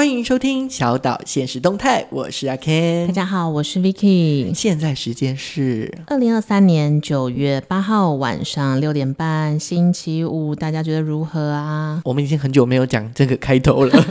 欢迎收听小岛现实动态，我是阿 Ken。大家好，我是 Vicky。现在时间是二零二三年九月八号晚上六点半，星期五。大家觉得如何啊？我们已经很久没有讲这个开头了，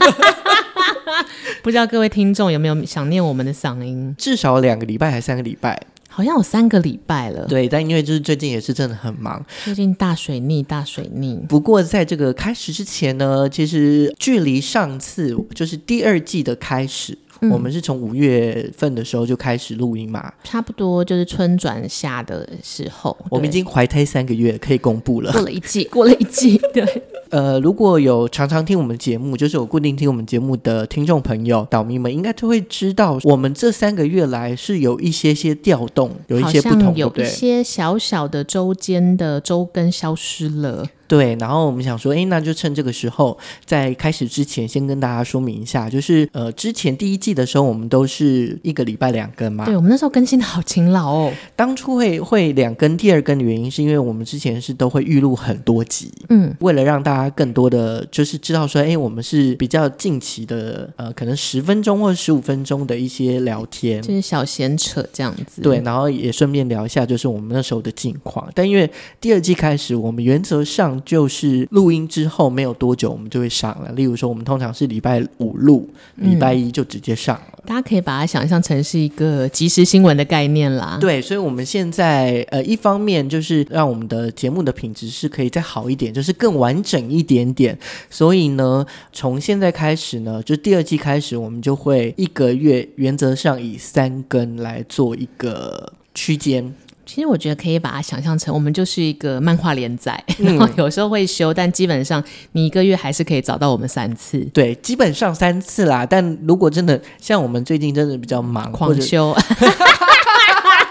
不知道各位听众有没有想念我们的嗓音？至少两个礼拜还是三个礼拜？好像有三个礼拜了，对，但因为就是最近也是真的很忙，最近大水逆，大水逆。不过在这个开始之前呢，其实距离上次就是第二季的开始。嗯、我们是从五月份的时候就开始录音嘛，差不多就是春转夏的时候。我们已经怀胎三个月，可以公布了。过了一季，过了一季。对，呃，如果有常常听我们节目，就是有固定听我们节目的听众朋友、岛民们，应该就会知道，我们这三个月来是有一些些调动，有一些不同，有一些小小的周间的周更消失了。对，然后我们想说，哎，那就趁这个时候，在开始之前，先跟大家说明一下，就是呃，之前第一季的时候，我们都是一个礼拜两更嘛。对，我们那时候更新的好勤劳哦。当初会会两更、第二更的原因，是因为我们之前是都会预录很多集，嗯，为了让大家更多的就是知道说，哎，我们是比较近期的，呃，可能十分钟或者十五分钟的一些聊天，就是小闲扯这样子。对，然后也顺便聊一下，就是我们那时候的近况。但因为第二季开始，我们原则上。就是录音之后没有多久，我们就会上了。例如说，我们通常是礼拜五录，礼拜一就直接上了。大家可以把它想象成是一个即时新闻的概念啦。对，所以我们现在呃，一方面就是让我们的节目的品质是可以再好一点，就是更完整一点点。所以呢，从现在开始呢，就第二季开始，我们就会一个月原则上以三更来做一个区间。其实我觉得可以把它想象成，我们就是一个漫画连载，然后有时候会休，但基本上你一个月还是可以找到我们三次。对，基本上三次啦。但如果真的像我们最近真的比较忙，狂休。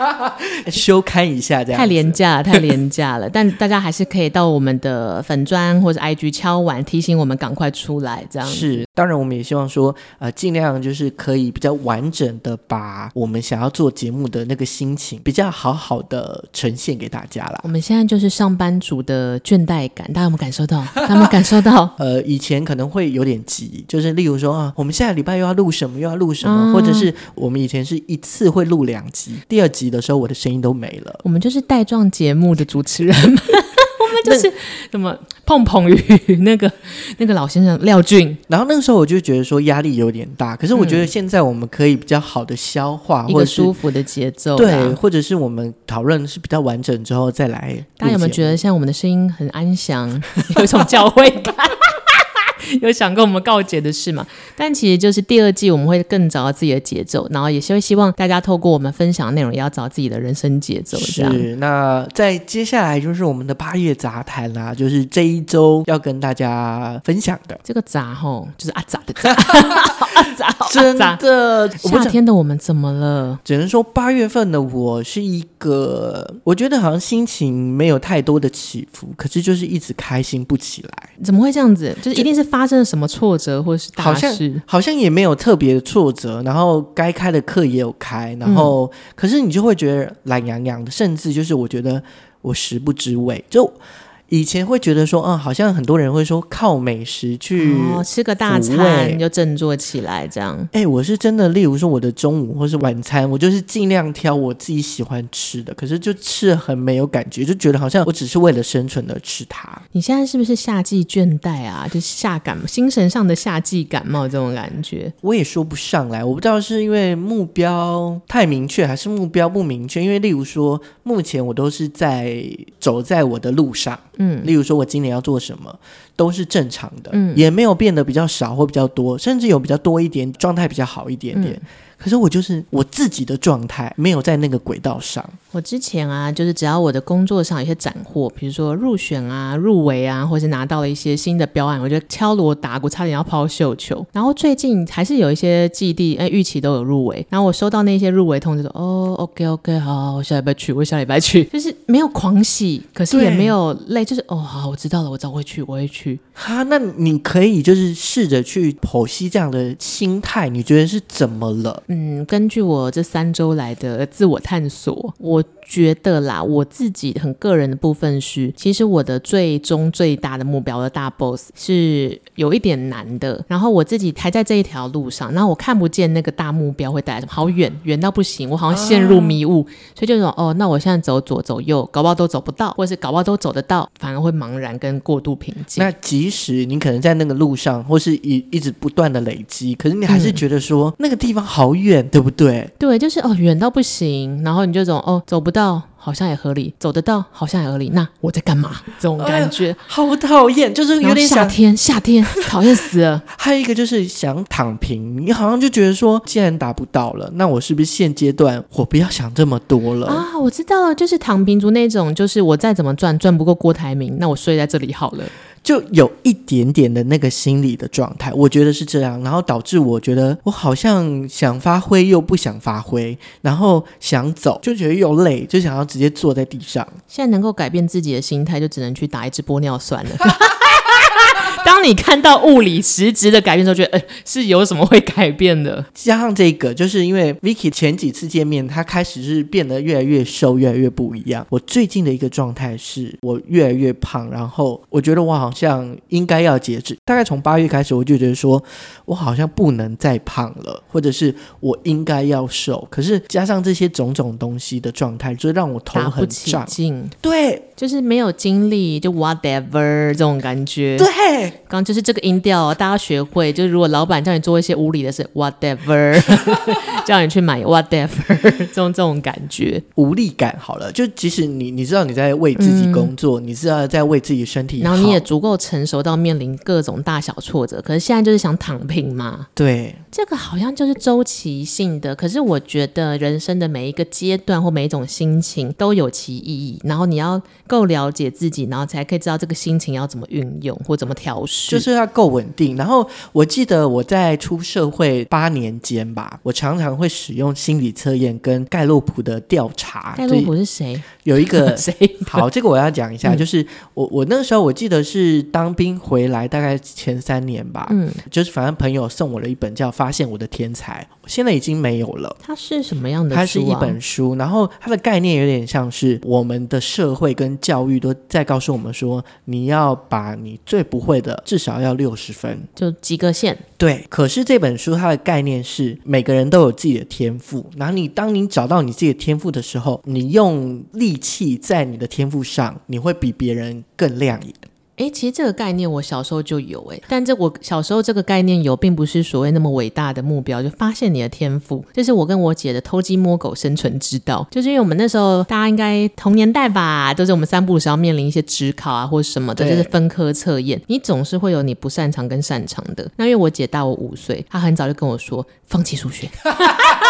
休刊一下，这样太廉价了，太廉价了。但大家还是可以到我们的粉砖或者 IG 敲碗提醒我们赶快出来，这样是。当然，我们也希望说，呃，尽量就是可以比较完整的把我们想要做节目的那个心情，比较好好的呈现给大家啦。我们现在就是上班族的倦怠感，大家有没有感受到？大家有没有感受到？呃，以前可能会有点急，就是例如说啊，我们下个礼拜又要录什么，又要录什么，嗯、或者是我们以前是一次会录两集，第二集。的时候，我的声音都没了。我们就是带状节目的主持人，们就是什么碰碰鱼那个那个老先生廖俊。然后那个时候我就觉得说压力有点大，可是我觉得现在我们可以比较好的消化，或者舒服的节奏，对，或者是我们讨论是比较完整之后再来。大家有没有觉得像我们的声音很安详，有一种教会感？有想跟我们告解的事吗？但其实就是第二季我们会更找到自己的节奏，然后也是会希望大家透过我们分享的内容，也要找自己的人生节奏。是，那在接下来就是我们的八月杂谈啦，就是这一周要跟大家分享的这个杂吼，就是阿杂的杂，阿杂，真的。夏天的我们怎么了？只能说八月份的我是一个，我觉得好像心情没有太多的起伏，可是就是一直开心不起来。怎么会这样子？就是一定是发。发生了什么挫折或是大事？好像好像也没有特别的挫折，然后该开的课也有开，然后、嗯、可是你就会觉得懒洋洋的，甚至就是我觉得我食不知味就。以前会觉得说，嗯，好像很多人会说靠美食去、哦、吃个大餐就振作起来这样。哎，我是真的，例如说我的中午或是晚餐，我就是尽量挑我自己喜欢吃的，可是就吃很没有感觉，就觉得好像我只是为了生存而吃它。你现在是不是夏季倦怠啊？就是夏感，精神上的夏季感冒这种感觉？我也说不上来，我不知道是因为目标太明确，还是目标不明确。因为例如说，目前我都是在走在我的路上。嗯，例如说，我今年要做什么，都是正常的，嗯，也没有变得比较少或比较多，甚至有比较多一点，状态比较好一点点。嗯可是我就是我自己的状态没有在那个轨道上。我之前啊，就是只要我的工作上有些斩获，比如说入选啊、入围啊，或是拿到了一些新的标案，我就敲锣打鼓，差点要抛绣球。然后最近还是有一些基地，哎，预期都有入围。然后我收到那些入围通知说，哦，OK OK，好，好，我下礼拜去，我下礼拜去，就是没有狂喜，可是也没有累，就是哦，好，我知道了，我早会去，我会去。哈，那你可以就是试着去剖析这样的心态，你觉得是怎么了？嗯，根据我这三周来的自我探索，我觉得啦，我自己很个人的部分是，其实我的最终最大的目标的大 boss 是有一点难的。然后我自己还在这一条路上，然后我看不见那个大目标会带来什么，好远，远到不行，我好像陷入迷雾，啊、所以就说哦，那我现在走左走右，搞不好都走不到，或者是搞不好都走得到，反而会茫然跟过度平静。那即使你可能在那个路上，或是一一直不断的累积，可是你还是觉得说、嗯、那个地方好远，对不对？对，就是哦，远到不行，然后你就走哦，走不到。好像也合理，走得到，好像也合理。那我在干嘛？这种感觉、哎、好讨厌，就是有点夏天，夏天讨厌死了。还有一个就是想躺平，你好像就觉得说，既然达不到了，那我是不是现阶段我不要想这么多了啊？我知道了，就是躺平族那种，就是我再怎么赚赚不过郭台铭，那我睡在这里好了。就有一点点的那个心理的状态，我觉得是这样，然后导致我觉得我好像想发挥又不想发挥，然后想走就觉得又累，就想要直接坐在地上。现在能够改变自己的心态，就只能去打一支玻尿酸了。当你看到物理实质的改变的时候，觉得哎，是有什么会改变的？加上这个，就是因为 Vicky 前几次见面，他开始是变得越来越瘦，越来越不一样。我最近的一个状态是我越来越胖，然后我觉得我好像应该要节制。大概从八月开始，我就觉得说我好像不能再胖了，或者是我应该要瘦。可是加上这些种种东西的状态，就让我头很胀。对，就是没有精力，就 whatever 这种感觉。对。刚就是这个音调，大家学会。就是如果老板叫你做一些无理的事，whatever，叫你去买 whatever，这种这种感觉，无力感好了。就即使你你知道你在为自己工作，嗯、你知道在为自己身体，然后你也足够成熟到面临各种大小挫折，可是现在就是想躺平嘛。对，这个好像就是周期性的。可是我觉得人生的每一个阶段或每一种心情都有其意义，然后你要够了解自己，然后才可以知道这个心情要怎么运用或怎么调。就是要够稳定。然后我记得我在出社会八年间吧，我常常会使用心理测验跟盖洛普的调查。盖洛普是谁？有一个 谁？好，这个我要讲一下，嗯、就是我我那个时候我记得是当兵回来大概前三年吧，嗯，就是反正朋友送我了一本叫《发现我的天才》，现在已经没有了。它是什么样的？它是一本书，然后它的概念有点像是我们的社会跟教育都在告诉我们说，你要把你最不会的。至少要六十分，就及格线。对，可是这本书它的概念是每个人都有自己的天赋，然后你当你找到你自己的天赋的时候，你用力气在你的天赋上，你会比别人更亮眼。哎，其实这个概念我小时候就有哎，但这我小时候这个概念有，并不是所谓那么伟大的目标，就发现你的天赋。这是我跟我姐的偷鸡摸狗生存之道，就是因为我们那时候大家应该同年代吧，都是我们三不五时要面临一些职考啊或者什么的，就是分科测验，你总是会有你不擅长跟擅长的。那因为我姐大我五岁，她很早就跟我说放弃数学。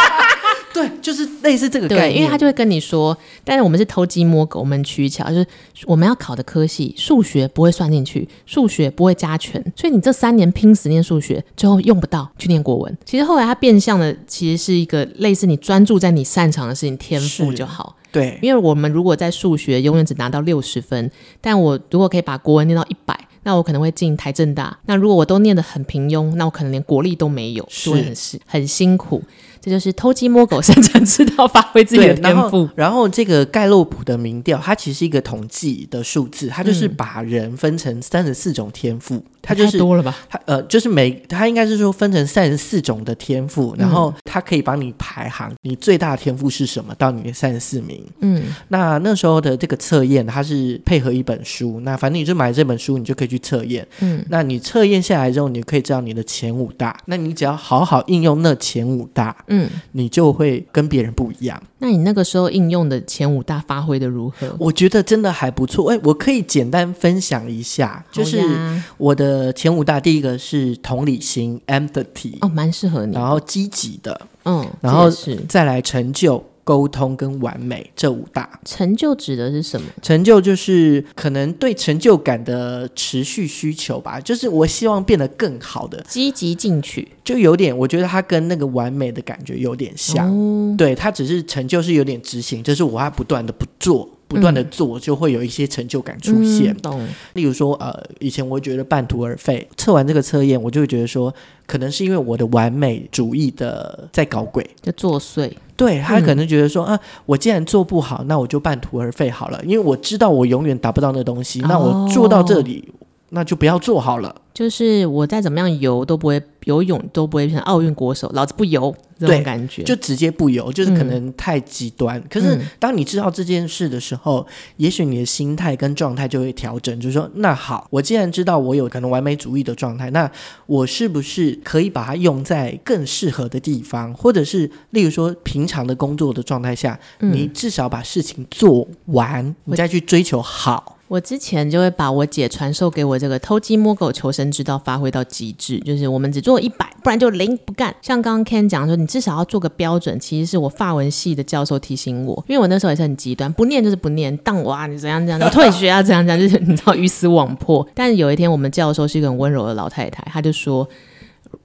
对，就是类似这个概念，对，因为他就会跟你说，但是我们是偷鸡摸狗，我们取巧，就是我们要考的科系，数学不会算进去，数学不会加权，所以你这三年拼死念数学，最后用不到，去念国文。其实后来他变相的，其实是一个类似你专注在你擅长的事情，天赋就好。对，因为我们如果在数学永远只拿到六十分，但我如果可以把国文念到一百，那我可能会进台政大。那如果我都念得很平庸，那我可能连国力都没有，是很很辛苦。这就是偷鸡摸狗擅长知道，发挥自己的天赋。然后这个盖洛普的民调，它其实是一个统计的数字，它就是把人分成三十四种天赋。嗯它就是多了吧？它呃，就是每它应该是说分成三十四种的天赋，然后它可以帮你排行，你最大的天赋是什么？到你的三十四名。嗯，那那时候的这个测验，它是配合一本书，那反正你就买这本书，你就可以去测验。嗯，那你测验下来之后，你可以知道你的前五大。那你只要好好应用那前五大，嗯，你就会跟别人不一样。那你那个时候应用的前五大发挥的如何？我觉得真的还不错。哎，我可以简单分享一下，就是我的。呃，前五大第一个是同理心，empathy，哦，蛮适合你。然后积极的，嗯，然后是再来成就、沟通跟完美这五大。成就指的是什么？成就就是可能对成就感的持续需求吧，就是我希望变得更好的，积极进取，就有点，我觉得它跟那个完美的感觉有点像。哦、对，它只是成就是有点执行，就是我还不断的不做。不断的做，就会有一些成就感出现。嗯、例如说，呃，以前我会觉得半途而废，测完这个测验，我就会觉得说，可能是因为我的完美主义的在搞鬼，就作祟。对，他可能觉得说，嗯、啊，我既然做不好，那我就半途而废好了，因为我知道我永远达不到那东西，哦、那我做到这里。那就不要做好了。就是我再怎么样游都不会游泳，都不会变成奥运国手，老子不游这种感觉，就直接不游，就是可能太极端。嗯、可是当你知道这件事的时候，嗯、也许你的心态跟状态就会调整，就是说，那好，我既然知道我有可能完美主义的状态，那我是不是可以把它用在更适合的地方，或者是例如说平常的工作的状态下，嗯、你至少把事情做完，你再去追求好。我之前就会把我姐传授给我这个偷鸡摸狗求生之道发挥到极致，就是我们只做一百，不然就零不干。像刚刚 Ken 讲说，你至少要做个标准。其实是我法文系的教授提醒我，因为我那时候也是很极端，不念就是不念，当我啊你怎样怎样，退学啊怎样怎样，就是你知道鱼死网破。但是有一天我们教授是一个很温柔的老太太，她就说。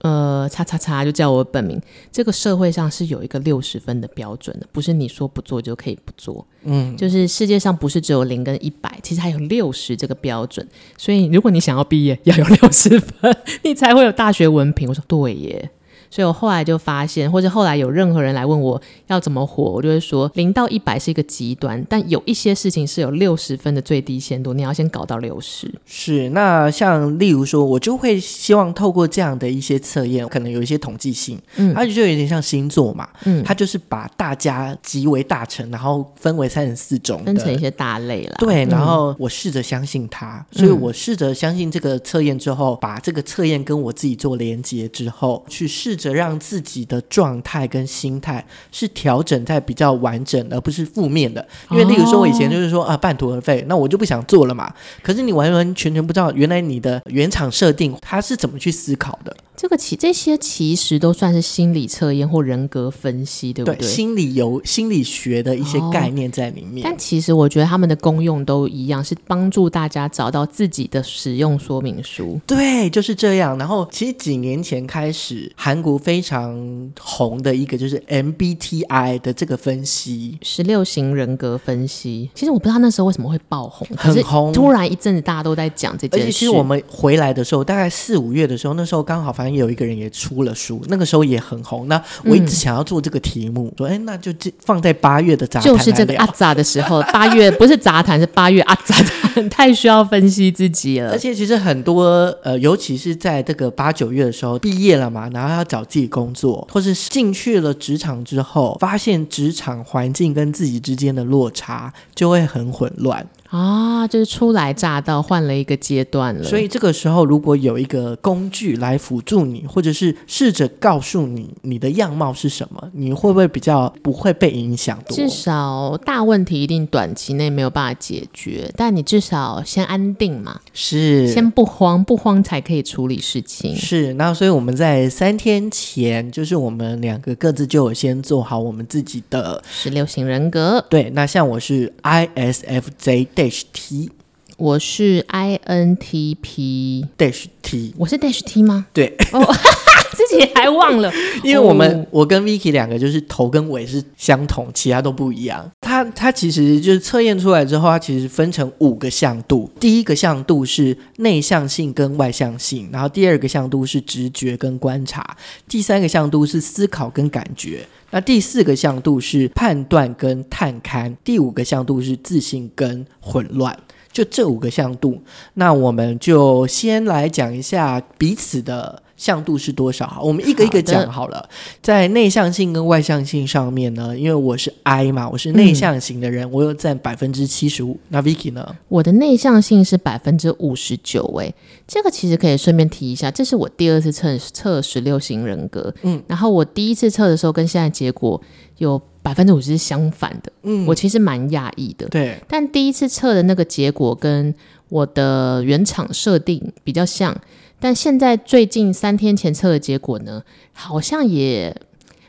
呃，叉叉叉就叫我本名。这个社会上是有一个六十分的标准的，不是你说不做就可以不做。嗯，就是世界上不是只有零跟一百，其实还有六十这个标准。所以如果你想要毕业，要有六十分，你才会有大学文凭。我说对耶。所以我后来就发现，或者后来有任何人来问我要怎么活，我就会说零到一百是一个极端，但有一些事情是有六十分的最低限度，你要先搞到六十。是，那像例如说，我就会希望透过这样的一些测验，可能有一些统计性，嗯，它就有点像星座嘛，嗯，它就是把大家集为大成，然后分为三十四种，分成一些大类了。对，然后我试着相信它，嗯、所以我试着相信这个测验之后，把这个测验跟我自己做连接之后，去试着。让自己的状态跟心态是调整在比较完整，而不是负面的。因为，例如说，我以前就是说啊，半途而废，那我就不想做了嘛。可是你完完全全不知道，原来你的原厂设定他是怎么去思考的。这个其这些其实都算是心理测验或人格分析，对不对？对，心理有心理学的一些概念在里面。哦，但其实我觉得他们的功用都一样，是帮助大家找到自己的使用说明书。对，就是这样。然后，其实几年前开始，韩国非常红的一个就是 MBTI 的这个分析，十六型人格分析。其实我不知道那时候为什么会爆红，很红。突然一阵子大家都在讲这件事。而且其实我们回来的时候，大概四五月的时候，那时候刚好反正有一个人也出了书，那个时候也很红。那我一直想要做这个题目，嗯、说哎，那就这放在八月的杂谈，就是这个阿杂的时候，八月不是杂谈，是八月阿杂，太需要分析自己了。而且其实很多呃，尤其是在这个八九月的时候，毕业了嘛，然后要找自己工作，或是进去了职场之后，发现职场环境跟自己之间的落差，就会很混乱。啊，就是初来乍到，换了一个阶段了。所以这个时候，如果有一个工具来辅助你，或者是试着告诉你你的样貌是什么，你会不会比较不会被影响？至少大问题一定短期内没有办法解决，但你至少先安定嘛，是先不慌，不慌才可以处理事情。是，那所以我们在三天前，就是我们两个各自就有先做好我们自己的十六型人格。对，那像我是 ISFJ protège-t-il 我是 INTP Dash T，我是 Dash T 吗？对，哦，自己还忘了，因为我们、哦、我跟 Vicky 两个就是头跟尾是相同，其他都不一样。它它其实就是测验出来之后，它其实分成五个向度。第一个向度是内向性跟外向性，然后第二个向度是直觉跟观察，第三个向度是思考跟感觉。那第四个向度是判断跟探勘，第五个向度是自信跟混乱，就这五个向度。那我们就先来讲一下彼此的。向度是多少？我们一个一个讲好了。好。在内向性跟外向性上面呢，因为我是 I 嘛，我是内向型的人，嗯、我有占百分之七十五。那 Vicky 呢？我的内向性是百分之五十九。哎，这个其实可以顺便提一下，这是我第二次测测十六型人格。嗯，然后我第一次测的时候跟现在结果有百分之五十是相反的。嗯，我其实蛮讶异的。对，但第一次测的那个结果跟我的原厂设定比较像。但现在最近三天前测的结果呢，好像也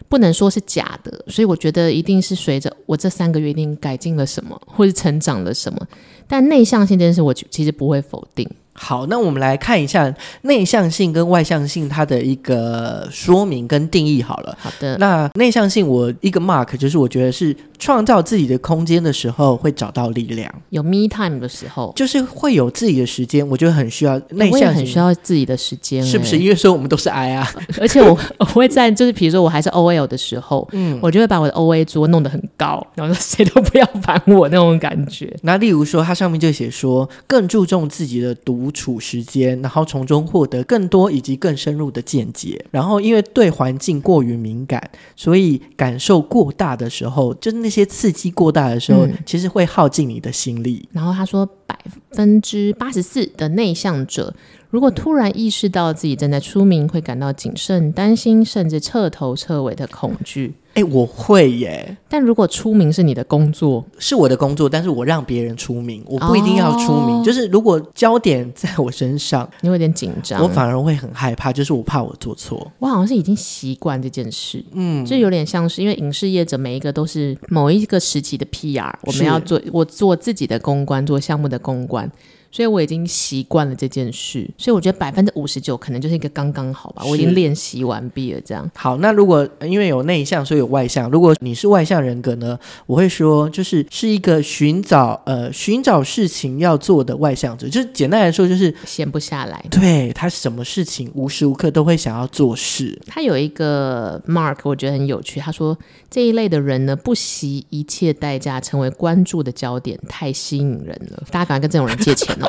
不能说是假的，所以我觉得一定是随着我这三个月一定改进了什么，或是成长了什么。但内向性这件事，我其实不会否定。好，那我们来看一下内向性跟外向性它的一个说明跟定义好了。好的，那内向性我一个 mark 就是我觉得是创造自己的空间的时候会找到力量，有 me time 的时候，就是会有自己的时间，我觉得很需要内向性，很需要自己的时间，是不是？因为说我们都是 I 啊，而且我我会在就是比如说我还是 OL 的时候，嗯，我就会把我的 OA 桌弄得很高，然后说谁都不要烦我那种感觉。那例如说，它上面就写说更注重自己的独处时间，然后从中获得更多以及更深入的见解。然后因为对环境过于敏感，所以感受过大的时候，就是那些刺激过大的时候，嗯、其实会耗尽你的心力。然后他说，百分之八十四的内向者，如果突然意识到自己正在出名，会感到谨慎、担心，甚至彻头彻尾的恐惧。哎，我会耶。但如果出名是你的工作，是我的工作，但是我让别人出名，我不一定要出名。哦、就是如果焦点在我身上，你会有点紧张，我反而会很害怕。就是我怕我做错。我好像是已经习惯这件事，嗯，就有点像是因为影视业者每一个都是某一个时期的 PR，我们要做我做自己的公关，做项目的公关。所以我已经习惯了这件事，所以我觉得百分之五十九可能就是一个刚刚好吧。我已经练习完毕了，这样。好，那如果因为有内向，所以有外向。如果你是外向人格呢，我会说就是是一个寻找呃寻找事情要做的外向者。就是简单来说，就是闲不下来。对，他什么事情无时无刻都会想要做事。他有一个 mark，我觉得很有趣。他说这一类的人呢，不惜一切代价成为关注的焦点，太吸引人了。大家赶快跟这种人借钱哦。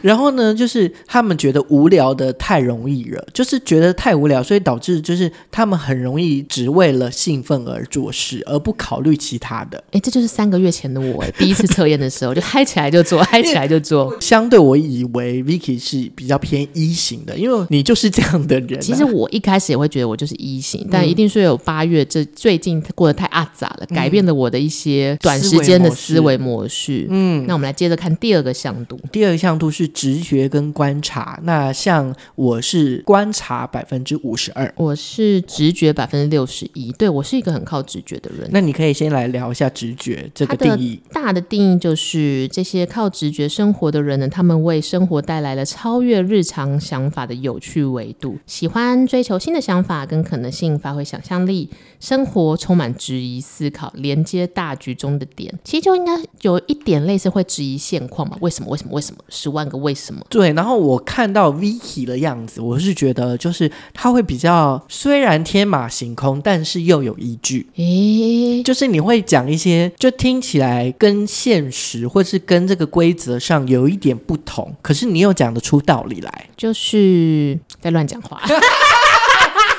然后呢，就是他们觉得无聊的太容易了，就是觉得太无聊，所以导致就是他们很容易只为了兴奋而做事，而不考虑其他的。哎，这就是三个月前的我，第一次测验的时候就嗨起来就做，嗨起来就做。相对我以为 Vicky 是比较偏 E 型的，因为你就是这样的人啊。其实我一开始也会觉得我就是 E 型，但一定是有八月这最近过得太阿杂了，改变了我的一些短时间的思维模式。嗯，那我们来接着看第二个向度，第二个向度是。是直觉跟观察，那像我是观察百分之五十二，我是直觉百分之六十一。对，我是一个很靠直觉的人。那你可以先来聊一下直觉这个定义。大的定义就是这些靠直觉生活的人呢，他们为生活带来了超越日常想法的有趣维度，喜欢追求新的想法跟可能性，发挥想象力，生活充满质疑思考，连接大局中的点。其实就应该有一点类似会质疑现况嘛？为什么？为什么？为什么？十万。为什么？对，然后我看到 Vicky 的样子，我是觉得就是他会比较虽然天马行空，但是又有依据。诶，就是你会讲一些，就听起来跟现实或是跟这个规则上有一点不同，可是你又讲得出道理来，就是在乱讲话。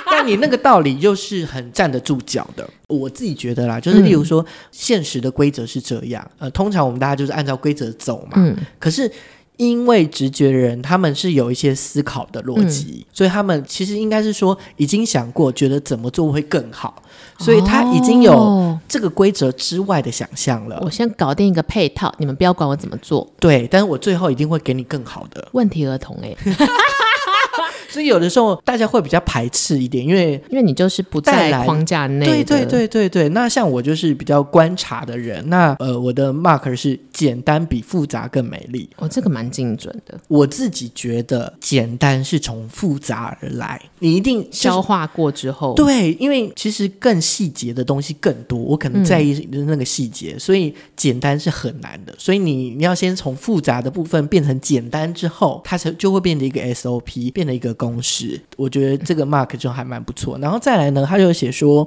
但你那个道理又是很站得住脚的。我自己觉得啦，就是例如说，现实的规则是这样，呃，通常我们大家就是按照规则走嘛。嗯，可是。因为直觉的人，他们是有一些思考的逻辑，嗯、所以他们其实应该是说已经想过，觉得怎么做会更好，所以他已经有这个规则之外的想象了。我先搞定一个配套，你们不要管我怎么做。对，但是我最后一定会给你更好的。问题儿童哎。所以有的时候大家会比较排斥一点，因为因为你就是不在框架内。对对对对对。那像我就是比较观察的人，那呃我的 mark 是简单比复杂更美丽。哦，这个蛮精准的。我自己觉得简单是从复杂而来，你一定、就是、消化过之后。对，因为其实更细节的东西更多，我可能在意的那个细节，嗯、所以简单是很难的。所以你你要先从复杂的部分变成简单之后，它才就会变成一个 SOP，变成一个。公式，我觉得这个 mark 就还蛮不错。然后再来呢，他就写说，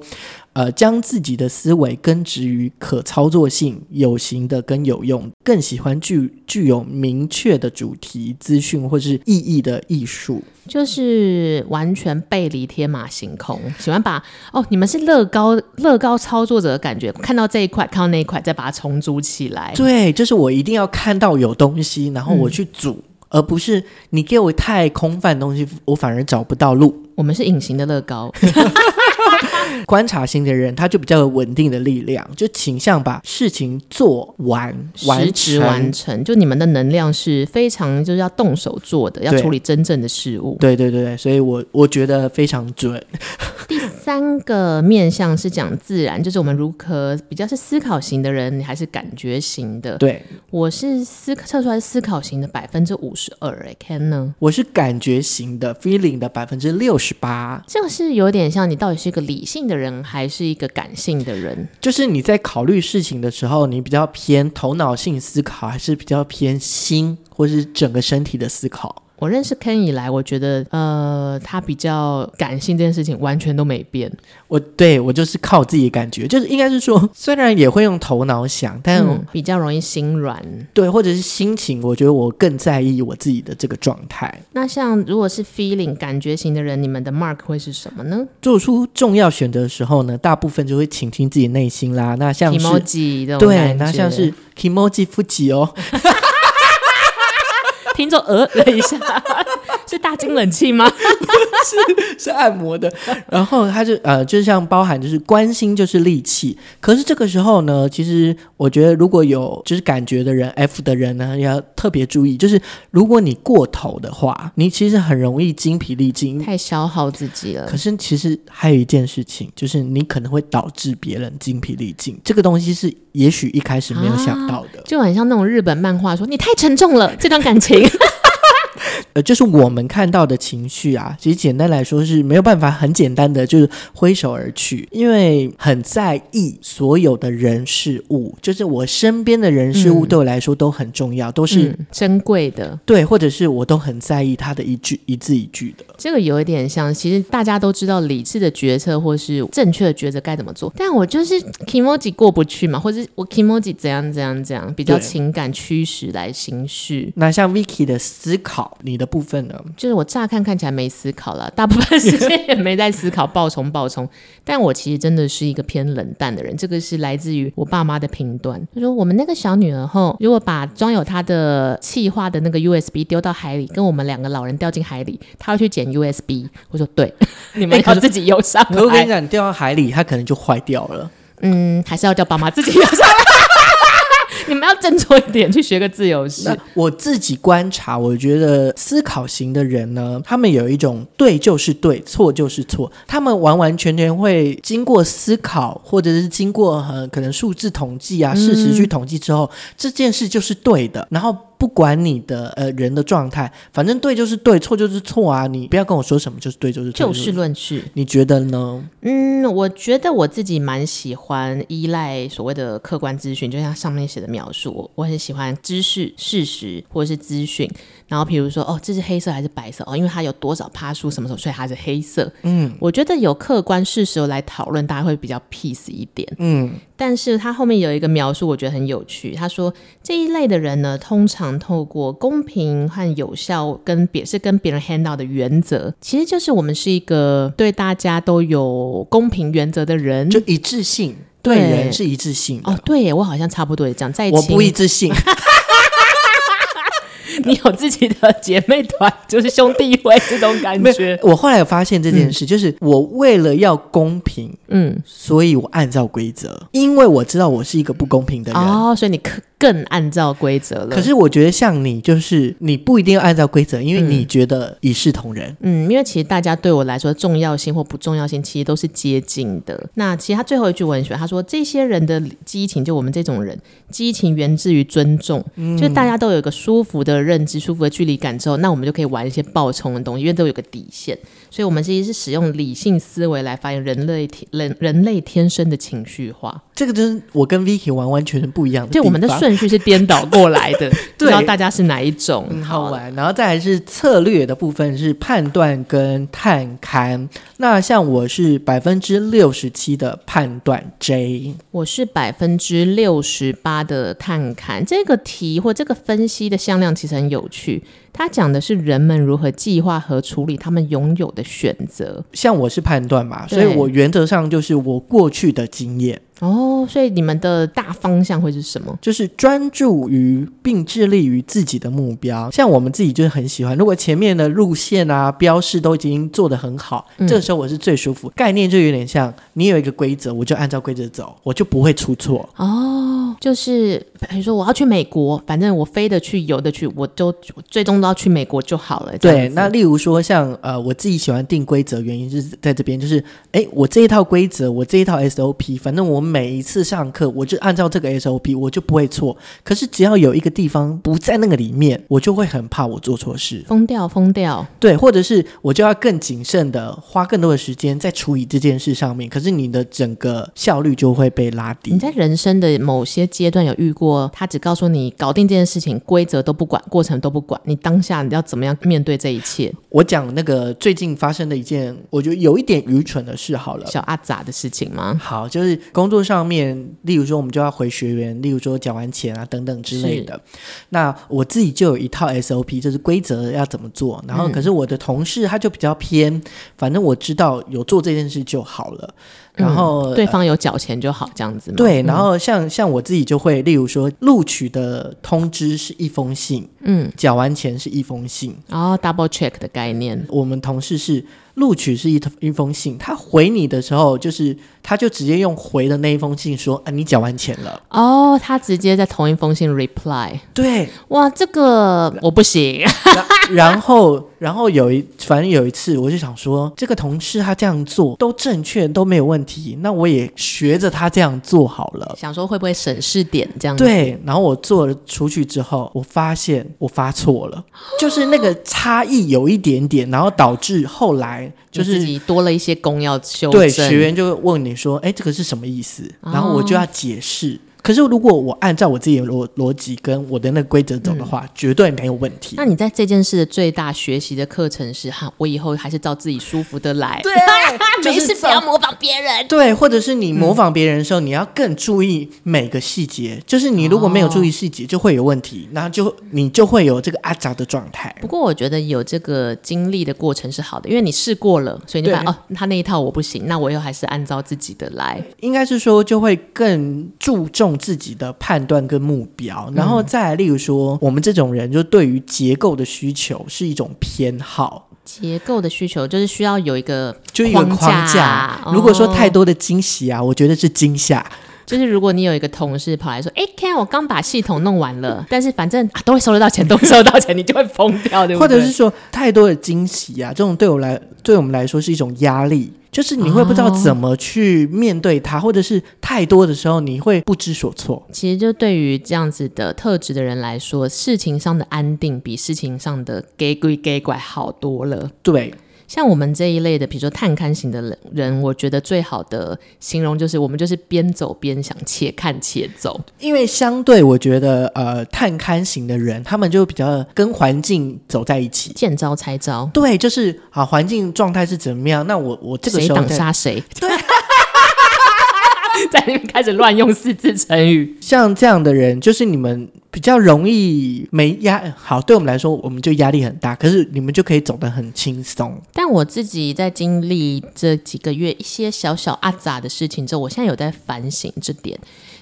呃，将自己的思维根植于可操作性、有形的跟有用，更喜欢具具有明确的主题、资讯或是意义的艺术，就是完全背离天马行空，喜欢把哦，你们是乐高乐高操作者的感觉，看到这一块，看到那一块，再把它重组起来。对，就是我一定要看到有东西，然后我去组。嗯而不是你给我太空泛的东西，我反而找不到路。我们是隐形的乐高，观察型的人他就比较有稳定的力量，就倾向把事情做完，完成完成。就你们的能量是非常就是要动手做的，要处理真正的事物。对对对对，所以我我觉得非常准。第三个面向是讲自然，就是我们如何比较是思考型的人，你还是感觉型的？对，我是思测出来思考型的百分之五十二，哎，Ken 呢？我是感觉型的 feeling 的百分之六十八。这个是有点像你到底是一理性的人还是一个感性的人？就是你在考虑事情的时候，你比较偏头脑性思考，还是比较偏心，或是整个身体的思考？我认识 Ken 以来，我觉得呃，他比较感性这件事情完全都没变。我对我就是靠自己的感觉，就是应该是说，虽然也会用头脑想，但、嗯、比较容易心软。对，或者是心情，我觉得我更在意我自己的这个状态。那像如果是 feeling 感觉型的人，你们的 mark 会是什么呢？做出重要选择的时候呢，大部分就会倾听自己内心啦。那像是 Kimoji 对，那像是 Kimoji Fuji 哦。听着呃了一下，是大金冷气吗？是是按摩的。然后它就呃，就像包含就是关心就是利器。可是这个时候呢，其实我觉得如果有就是感觉的人 F 的人呢，要特别注意，就是如果你过头的话，你其实很容易精疲力尽，太消耗自己了。可是其实还有一件事情，就是你可能会导致别人精疲力尽。这个东西是也许一开始没有想到的，啊、就很像那种日本漫画说你太沉重了这段感情。呃，就是我们看到的情绪啊，其实简单来说是没有办法很简单的就是挥手而去，因为很在意所有的人事物，就是我身边的人事物对我来说都很重要，嗯、都是、嗯、珍贵的，对，或者是我都很在意他的一句一字一句的。这个有一点像，其实大家都知道理智的决策或是正确的抉择该怎么做，但我就是 kimoji 过不去嘛，或者我 kimoji 怎样怎样怎样，比较情感驱使来行事。那像 Vicky 的思考，你的部分呢？就是我乍看看起来没思考了，大部分时间也没在思考爆冲爆冲，但我其实真的是一个偏冷淡的人。这个是来自于我爸妈的评断，他说我们那个小女儿后，如果把装有她的气化的那个 USB 丢到海里，跟我们两个老人掉进海里，她要去捡 USB。我说对，你们要自己游上来。我跟你讲，你掉到海里，它可能就坏掉了。嗯，还是要叫爸妈自己游上来。你们要振作一点，去学个自由式。我自己观察，我觉得思考型的人呢，他们有一种对就是对，错就是错，他们完完全全会经过思考，或者是经过呃可能数字统计啊、事实去统计之后，嗯、这件事就是对的，然后。不管你的呃人的状态，反正对就是对，错就是错啊！你不要跟我说什么就是对就是错，就事论事。你觉得呢？嗯，我觉得我自己蛮喜欢依赖所谓的客观资讯，就像上面写的描述，我很喜欢知识、事实或者是资讯。然后比如说，哦，这是黑色还是白色？哦，因为它有多少趴数，什么时候，所以它是黑色。嗯，我觉得有客观事实来讨论，大家会比较 peace 一点。嗯，但是他后面有一个描述，我觉得很有趣。他说这一类的人呢，通常透过公平和有效跟别是跟别人 handle 的原则，其实就是我们是一个对大家都有公平原则的人，就一致性对人是一致性。哦，对耶，我好像差不多也这样，在一起我不一致性。你有自己的姐妹团，就是兄弟会这种感觉。我后来有发现这件事，嗯、就是我为了要公平，嗯，所以我按照规则，因为我知道我是一个不公平的人哦，所以你可。更按照规则了。可是我觉得像你，就是你不一定要按照规则，因为你觉得一视同仁。嗯，因为其实大家对我来说重要性或不重要性，其实都是接近的。那其实他最后一句我很喜欢，他说这些人的激情，就我们这种人，激情源自于尊重，嗯、就是大家都有一个舒服的认知、舒服的距离感之后，那我们就可以玩一些爆冲的东西，因为都有个底线。所以，我们其实是使用理性思维来发现人类天人人类天生的情绪化。这个就是我跟 Vicky 完完全全不一样的。就我们的顺序是颠倒过来的，不知道大家是哪一种？很好玩。然后再来是策略的部分，是判断跟探勘。那像我是百分之六十七的判断 J，我是百分之六十八的探勘。这个题或这个分析的向量其实很有趣。他讲的是人们如何计划和处理他们拥有的选择。像我是判断嘛，所以我原则上就是我过去的经验。哦，所以你们的大方向会是什么？就是专注于并致力于自己的目标。像我们自己就是很喜欢，如果前面的路线啊、标示都已经做得很好，嗯、这个时候我是最舒服。概念就有点像你有一个规则，我就按照规则走，我就不会出错。哦，就是比如说我要去美国，反正我飞的去、游的去，我就最终都。都要去美国就好了。对，那例如说像呃，我自己喜欢定规则，原因就是在这边，就是哎，我这一套规则，我这一套 SOP，反正我每一次上课，我就按照这个 SOP，我就不会错。可是只要有一个地方不在那个里面，我就会很怕我做错事，疯掉，疯掉。对，或者是我就要更谨慎的花更多的时间在处理这件事上面，可是你的整个效率就会被拉低。你在人生的某些阶段有遇过，他只告诉你搞定这件事情，规则都不管，过程都不管，你当下你要怎么样面对这一切？我讲那个最近发生的一件，我觉得有一点愚蠢的事好了，小阿杂的事情吗？好，就是工作上面，例如说我们就要回学员，例如说缴完钱啊等等之类的。那我自己就有一套 SOP，就是规则要怎么做。然后可是我的同事他就比较偏，嗯、反正我知道有做这件事就好了。然后、嗯、对方有缴钱就好，这样子吗？对，然后像像我自己就会，例如说录取的通知是一封信，嗯，缴完钱是一封信，然后、哦、double check 的概念。我们同事是录取是一一封信，他回你的时候就是。他就直接用回的那一封信说：“啊，你缴完钱了。”哦，他直接在同一封信 reply。对，哇，这个我不行。然后，然后有一，反正有一次，我就想说，这个同事他这样做都正确，都没有问题，那我也学着他这样做好了。想说会不会省事点这样子？对。然后我做了出去之后，我发现我发错了，就是那个差异有一点点，然后导致后来就是自己多了一些功要修正。对，学员就问你。说，哎，这个是什么意思？然后我就要解释。哦可是，如果我按照我自己的逻逻辑跟我的那个规则走的话，嗯、绝对没有问题。那你在这件事的最大学习的课程是哈，我以后还是照自己舒服的来。对，没事不要模仿别人。对，或者是你模仿别人的时候，嗯、你要更注意每个细节。就是你如果没有注意细节，就会有问题，哦、然后就你就会有这个阿杂的状态。不过，我觉得有这个经历的过程是好的，因为你试过了，所以你把哦，他那一套我不行，那我又还是按照自己的来。应该是说，就会更注重自己的判。判断跟目标，然后再来，例如说，嗯、我们这种人就对于结构的需求是一种偏好。结构的需求就是需要有一个就一个框架。如果说太多的惊喜啊，哦、我觉得是惊吓。就是如果你有一个同事跑来说：“哎，Ken，我刚把系统弄完了，但是反正、啊、都会收得到钱，都会收得到钱，你就会疯掉，对不对？”或者是说太多的惊喜啊，这种对我来，对我们来说是一种压力。就是你会不知道怎么去面对它，哦、或者是太多的时候你会不知所措。其实就对于这样子的特质的人来说，事情上的安定比事情上的给鬼给怪好多了。对。像我们这一类的，比如说探勘型的人，我觉得最好的形容就是我们就是边走边想，且看且走。因为相对我觉得，呃，探勘型的人，他们就比较跟环境走在一起，见招拆招。对，就是啊，环境状态是怎么样？那我我这个时候谁挡杀谁？对。在那边开始乱用四字成语，像这样的人，就是你们比较容易没压。好，对我们来说，我们就压力很大，可是你们就可以走得很轻松。但我自己在经历这几个月一些小小阿杂的事情之后，我现在有在反省这点，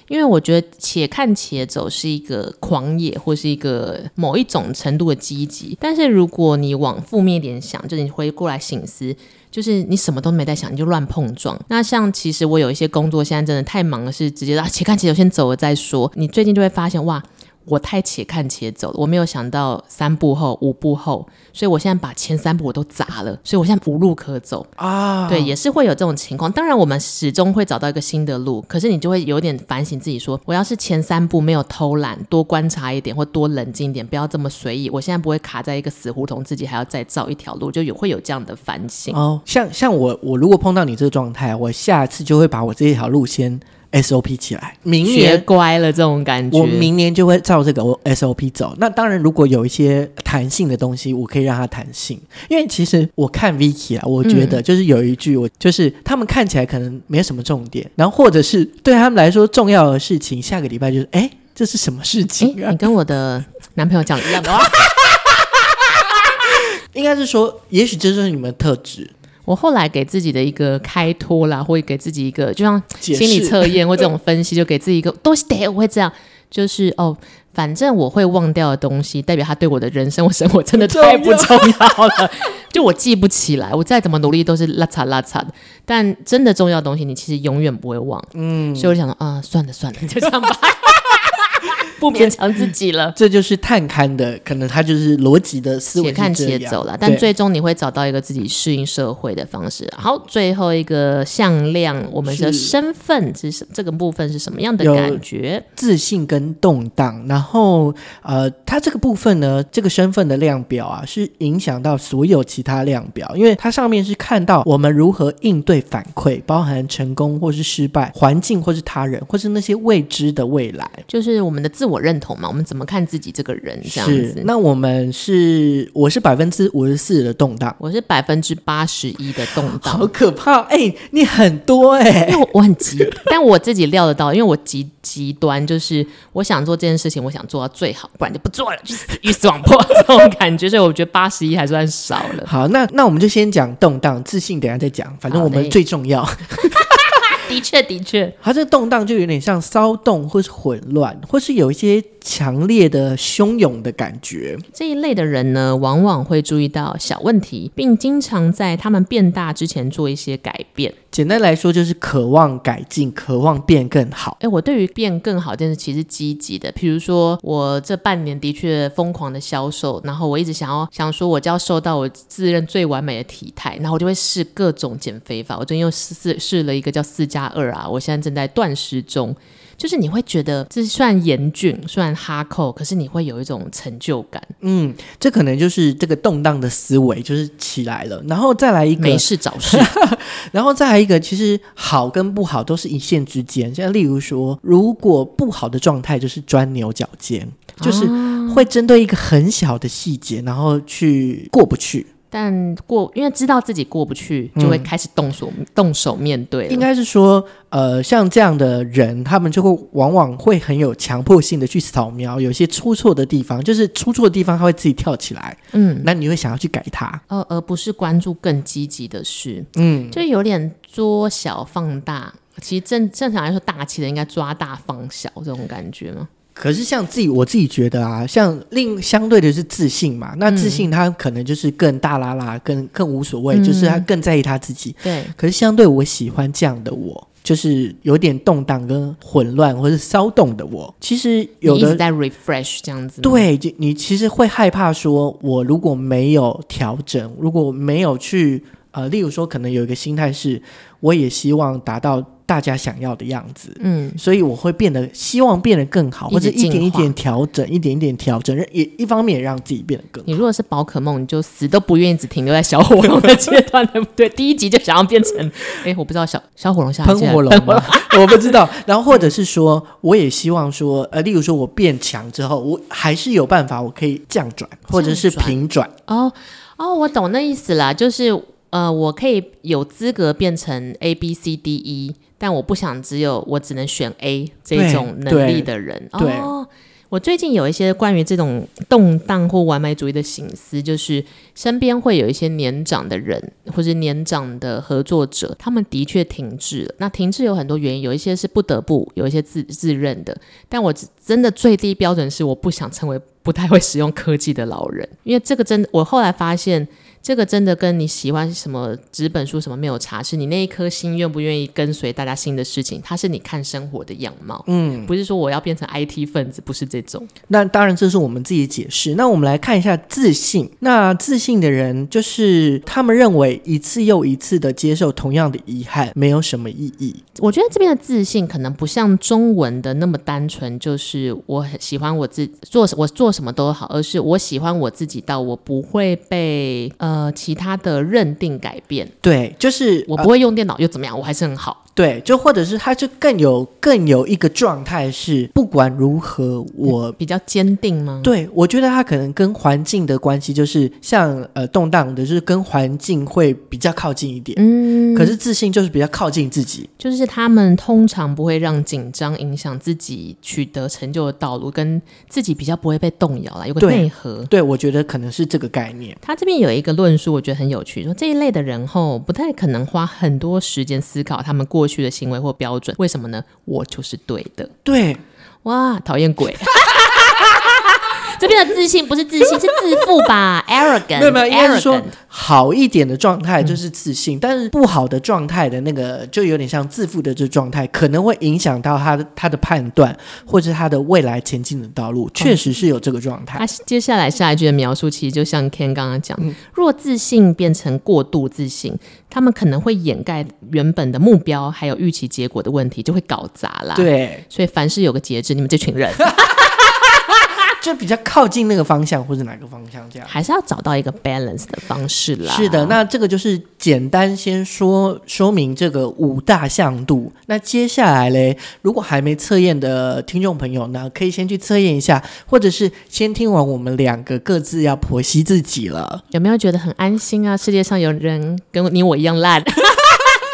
因为我觉得且看且走是一个狂野，或是一个某一种程度的积极。但是如果你往负面一点想，就是你回过来醒思。就是你什么都没在想，你就乱碰撞。那像其实我有一些工作，现在真的太忙了，是直接啊，且看且走，先走了再说。你最近就会发现哇。我太且看且走了，我没有想到三步后、五步后，所以我现在把前三步我都砸了，所以我现在无路可走啊。对，也是会有这种情况。当然，我们始终会找到一个新的路，可是你就会有点反省自己说，说我要是前三步没有偷懒，多观察一点，或多冷静一点，不要这么随意，我现在不会卡在一个死胡同，自己还要再造一条路，就有会有这样的反省。哦，像像我，我如果碰到你这个状态，我下次就会把我这一条路先。SOP 起来，明年学乖了这种感觉，我明年就会照这个 SOP 走。那当然，如果有一些弹性的东西，我可以让它弹性。因为其实我看 Vicky 啊，我觉得就是有一句，我就是他们看起来可能没什么重点，然后或者是对他们来说重要的事情，下个礼拜就是哎，这是什么事情啊？你跟我的男朋友讲一样的话，应该是说，也许这就是你们的特质。我后来给自己的一个开脱啦，或者给自己一个，就像心理测验或这种分析，就给自己一个都是得我会这样，就是哦，反正我会忘掉的东西，代表他对我的人生或生活真的太不重要了，就我记不起来，我再怎么努力都是拉碴拉碴的，但真的重要的东西，你其实永远不会忘。嗯，所以我想说啊，算了算了，就这样吧。不勉强自己了。这就是探勘的，可能他就是逻辑的思维，且看且走了。但最终你会找到一个自己适应社会的方式。好，最后一个向量，我们的身份是什？这个部分是什么样的感觉？自信跟动荡。然后，呃，它这个部分呢，这个身份的量表啊，是影响到所有其他量表，因为它上面是看到我们如何应对反馈，包含成功或是失败，环境或是他人，或是那些未知的未来，就是我们的自我认同嘛。我们怎么看自己这个人？这样子。那我们是，我是百分之五十四的动荡，我是百分之八十一的动荡，好可怕！哎、欸，你很多哎、欸，因为我我很急，但我自己料得到，因为我极极端，就是我想做这件事情，我想做到最好，不然就不做了，就是鱼死网破这种感觉。所以我觉得八十一还算少了。好，那那我们就先讲动荡，自信等下再讲，反正我们最重要。的确，的确，它这个动荡就有点像骚动，或是混乱，或是有一些强烈的汹涌的感觉。这一类的人呢，往往会注意到小问题，并经常在他们变大之前做一些改变。简单来说，就是渴望改进，渴望变更好。哎，我对于变更好这件事其实积极的。譬如说，我这半年的确疯狂的销售，然后我一直想要想说，我就要瘦到我自认最完美的体态，然后我就会试各种减肥法。我最近又试试试了一个叫四加二啊，我现在正在断食中。就是你会觉得这算严峻，算哈扣，可是你会有一种成就感。嗯，这可能就是这个动荡的思维就是起来了，然后再来一个没事找事，然后再来一个，其实好跟不好都是一线之间。像例如说，如果不好的状态就是钻牛角尖，就是会针对一个很小的细节，然后去过不去。但过，因为知道自己过不去，就会开始动手、嗯、动手面对。应该是说，呃，像这样的人，他们就会往往会很有强迫性的去扫描，有些出错的地方，就是出错的地方，他会自己跳起来。嗯，那你会想要去改它，呃，而不是关注更积极的事。嗯，就有点捉小放大。其实正正常来说，大气的应该抓大放小，这种感觉吗？可是像自己，我自己觉得啊，像另相对的是自信嘛。那自信他可能就是更大啦啦，更更无所谓，嗯，就是他更在意他自己。对。可是相对我喜欢这样的我，就是有点动荡跟混乱或是骚动的我。其实有的在 refresh 这样子。对，就你其实会害怕说，我如果没有调整，如果没有去呃，例如说，可能有一个心态是，我也希望达到。大家想要的样子，嗯，所以我会变得希望变得更好，或者一点一点调整，一点一点调整，也一方面也让自己变得更好。你如果是宝可梦，你就死都不愿意只停留在小火龙的阶段，对不对？第一集就想要变成，哎、欸，我不知道小小火龙下喷火龙吗？我不知道。然后或者是说，我也希望说，呃，例如说我变强之后，我还是有办法，我可以降转，或者是平转。哦哦，我懂那意思啦，就是呃，我可以有资格变成 A B C D E。但我不想只有我只能选 A 这种能力的人。对，哦，我最近有一些关于这种动荡或完美主义的醒思，就是身边会有一些年长的人或是年长的合作者，他们的确停滞了。那停滞有很多原因，有一些是不得不，有一些自自认的。但我真的最低标准是，我不想成为不太会使用科技的老人，因为这个真的，我后来发现。这个真的跟你喜欢什么纸本书什么没有差，是你那一颗心愿不愿意跟随大家新的事情，它是你看生活的样貌，嗯，不是说我要变成 IT 分子，不是这种。那当然这是我们自己解释。那我们来看一下自信。那自信的人就是他们认为一次又一次的接受同样的遗憾没有什么意义。我觉得这边的自信可能不像中文的那么单纯，就是我很喜欢我自做我做什么都好，而是我喜欢我自己到我不会被呃。呃，其他的认定改变，对，就是我不会用电脑又怎么样，呃，我还是很好。对，就或者是他就更有更有一个状态是，不管如何我比较坚定吗？对，我觉得他可能跟环境的关系就是像呃动荡的，就是跟环境会比较靠近一点。嗯，可是自信就是比较靠近自己，就是他们通常不会让紧张影响自己取得成就的道路，跟自己比较不会被动摇了，有个内核。对，对，我觉得可能是这个概念。他这边有一个论述，我觉得很有趣，说这一类的人后不太可能花很多时间思考他们过。过去的行为或标准，为什么呢？我就是对的。对，哇，讨厌鬼。这边的自信不是自信，是自负吧？arrogant，没有没有，应该是说好一点的状态就是自信，嗯、但是不好的状态的那个就有点像自负的这状态，可能会影响到他的他的判断或者他的未来前进的道路，确实是有这个状态。那、嗯啊、接下来下一句的描述，其实就像 Ken 刚刚讲，嗯、若自信变成过度自信，他们可能会掩盖原本的目标还有预期结果的问题，就会搞砸了。对，所以凡事有个节制，你们这群人。就比较靠近那个方向，或者哪个方向这样，还是要找到一个 balance 的方式啦。是的，那这个就是简单先说说明这个五大向度。那接下来嘞，如果还没测验的听众朋友呢，可以先去测验一下，或者是先听完我们两个各自要剖析自己了。有没有觉得很安心啊？世界上有人跟你我一样烂。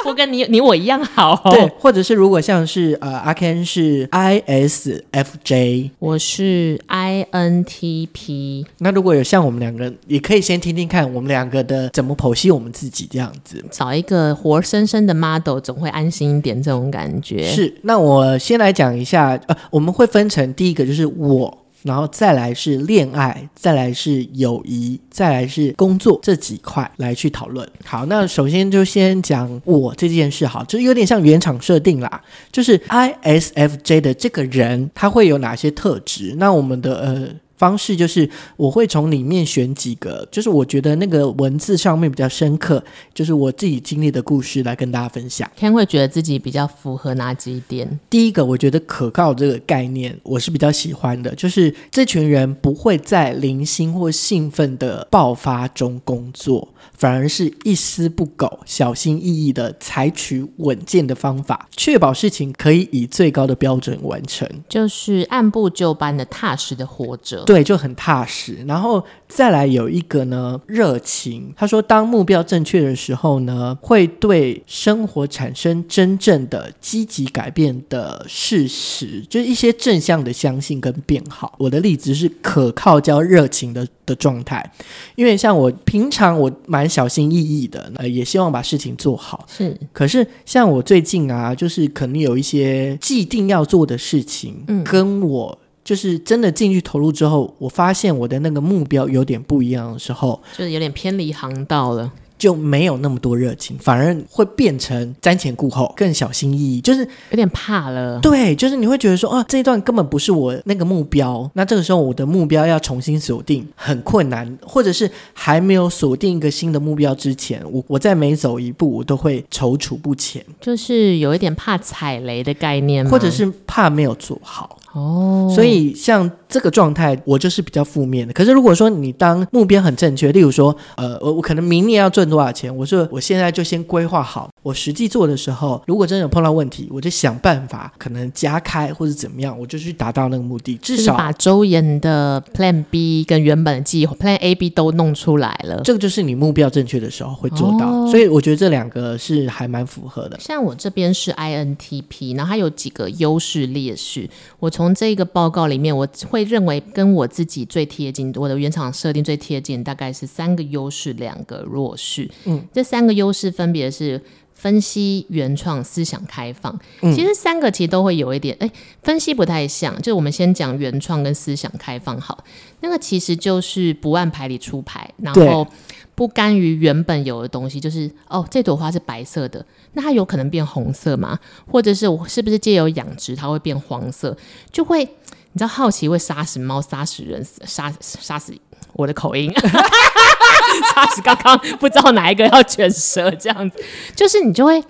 不跟你你我一样好。哦，对，或者是如果像是呃阿 Ken 是 ISFJ，我是 INTP，那如果有像我们两个，也可以先听听看我们两个的怎么剖析我们自己这样子，找一个活生生的 model，总会安心一点这种感觉。是，那我先来讲一下，呃，我们会分成第一个就是我。然后再来是恋爱，再来是友谊，再来是工作这几块来去讨论。好，那首先就先讲我这件事，好，就有点像原厂设定啦，就是 ISFJ 的这个人他会有哪些特质？那我们的呃。方式就是我会从里面选几个，就是我觉得那个文字上面比较深刻，就是我自己经历的故事来跟大家分享。Ken 会觉得自己比较符合哪几点？第一个，我觉得可靠这个概念我是比较喜欢的，就是这群人不会在零星或兴奋的爆发中工作。反而是一丝不苟、小心翼翼的采取稳健的方法，确保事情可以以最高的标准完成，就是按部就班的踏实的活着。对，就很踏实。然后再来有一个呢，热情。他说，当目标正确的时候呢，会对生活产生真正的积极改变的事实，就是一些正向的相信跟变好。我的例子是可靠加热情的的状态，因为像我平常我蛮。小心翼翼的，呃，也希望把事情做好。是，可是像我最近啊，就是可能有一些既定要做的事情，嗯，跟我就是真的进去投入之后，我发现我的那个目标有点不一样的时候，就是有点偏离航道了。就没有那么多热情，反而会变成瞻前顾后，更小心翼翼，就是有点怕了。对，就是你会觉得说，啊，这一段根本不是我那个目标。那这个时候，我的目标要重新锁定很困难，或者是还没有锁定一个新的目标之前，我我在每走一步，我都会踌躇不前，就是有一点怕踩雷的概念，或者是怕没有做好。哦，所以像这个状态，我就是比较负面的。可是如果说你当目标很正确，例如说，呃，我我可能明年要赚多少钱，我说我现在就先规划好，我实际做的时候，如果真的有碰到问题，我就想办法，可能加开或者怎么样，我就去达到那个目的。至少把周延的 Plan B 跟原本的计划 Plan A、B 都弄出来了，这个就是你目标正确的时候会做到。哦，所以我觉得这两个是还蛮符合的。像我这边是 INTP，然后它有几个优势劣势，我从从这个报告里面，我会认为跟我自己最贴近，我的原厂设定最贴近，大概是三个优势，两个弱势。嗯，这三个优势分别是分析、原创、思想开放。嗯，其实三个其实都会有一点，哎，分析不太像。就我们先讲原创跟思想开放好，那个其实就是不按牌理出牌，然后不甘于原本有的东西，就是哦，这朵花是白色的。那它有可能变红色吗？或者是我是不是借由养殖它会变黄色？就会你知道好奇会杀死猫，杀死人，杀杀死我的口音，杀死刚刚不知道哪一个要卷舌这样子，就是你就会。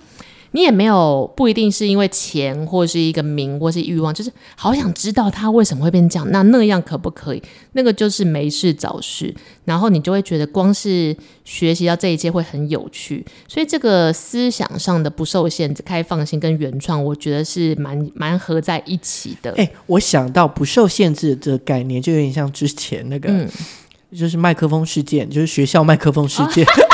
你也没有不一定是因为钱或是一个名或是欲望，就是好想知道他为什么会变这样，那那样可不可以？那个就是没事找事，然后你就会觉得光是学习到这一切会很有趣，所以这个思想上的不受限制、开放性跟原创，我觉得是蛮蛮合在一起的。哎、欸，我想到不受限制的这个概念，就有点像之前那个，嗯、就是麦克风事件，就是学校麦克风事件。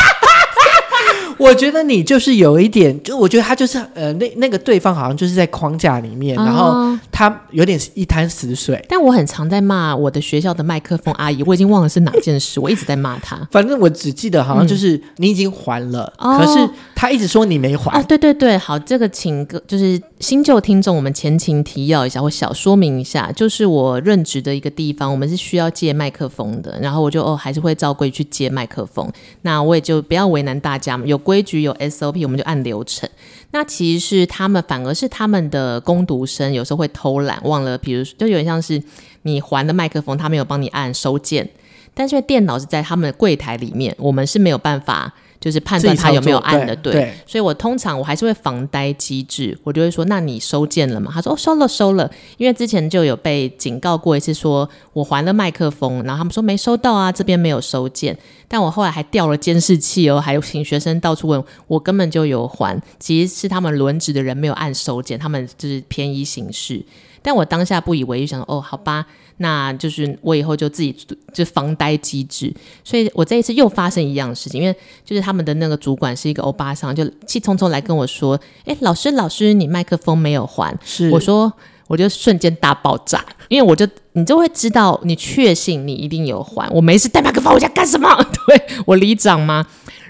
我觉得你就是有一点，就我觉得他就是呃，那那个对方好像就是在框架里面，哦、然后他有点一滩死水。但我很常在骂我的学校的麦克风阿姨，我已经忘了是哪件事，我一直在骂他。反正我只记得好像就是、嗯、你已经还了，哦、可是他一直说你没还。哦，对对对，好，这个请个就是新旧听众，我们前情提要一下，我小说明一下，就是我任职的一个地方，我们是需要借麦克风的，然后我就哦还是会照规矩去借麦克风，那我也就不要为难大家嘛，有规矩有 SOP，我们就按流程。那其实是他们，反而是他们的工读生有时候会偷懒，忘了，比如就有点像是你还的麦克风，他没有帮你按收件，但是电脑是在他们的柜台里面，我们是没有办法。就是判断他有没有按的对，对，所以我通常我还是会防呆机制，我就会说，那你收件了吗？他说哦，收了收了，因为之前就有被警告过一次，说我还了麦克风，然后他们说没收到啊，这边没有收件，但我后来还调了监视器哦，还有请学生到处问，我根本就有还，其实是他们轮值的人没有按收件，他们就是偏移行事，但我当下不以为意，想说哦，好吧。那就是我以后就自己就防呆机制，所以我这一次又发生一样的事情，因为就是他们的那个主管是一个欧巴桑，就气冲冲来跟我说：“哎，老师老师，你麦克风没有还。”是，我说我就瞬间大爆炸，因为我就你就会知道，你确信你一定有还，我没事带麦克风回家干什么？对，我里长吗？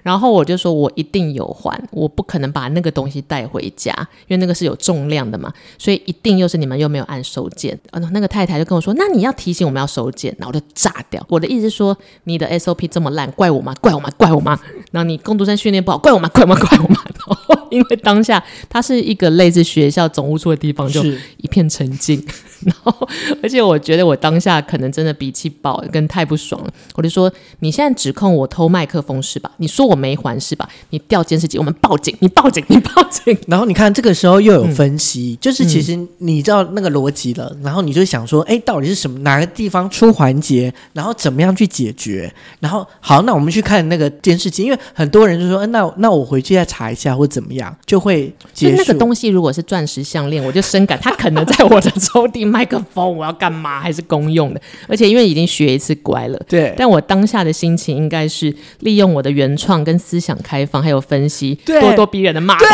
然后我就说，我一定有还，我不可能把那个东西带回家，因为那个是有重量的嘛，所以一定又是你们又没有按收件。啊，那个太太就跟我说，那你要提醒我们要收件，然后我就炸掉。我的意思是说，你的 SOP 这么烂，怪我吗？怪我吗？怪我吗？然后你工读生训练不好，怪我吗？怪我吗？怪我吗？然 后因为当下它是一个类似学校总务处的地方，就一片沉静。然后，而且我觉得我当下可能真的脾气爆，跟太不爽了。我就说，你现在指控我偷麦克风是吧？你说我没还是吧？你调监视器，我们报警，你报警，你报警。然后你看这个时候又有分析，嗯、就是其实你知道那个逻辑了，嗯、然后你就想说，哎，到底是什么哪个地方出环节，然后怎么样去解决？然后好，那我们去看那个监视器，因为很多人就说，那那我回去再查一下或怎么样，就会结束。那个东西如果是钻石项链，我就深感它可能在我的 抽屉。麦克风我要干嘛？还是公用的？而且因为已经学一次乖了，对。但我当下的心情应该是利用我的原创跟思想开放，还有分析，对咄咄逼人的骂他。对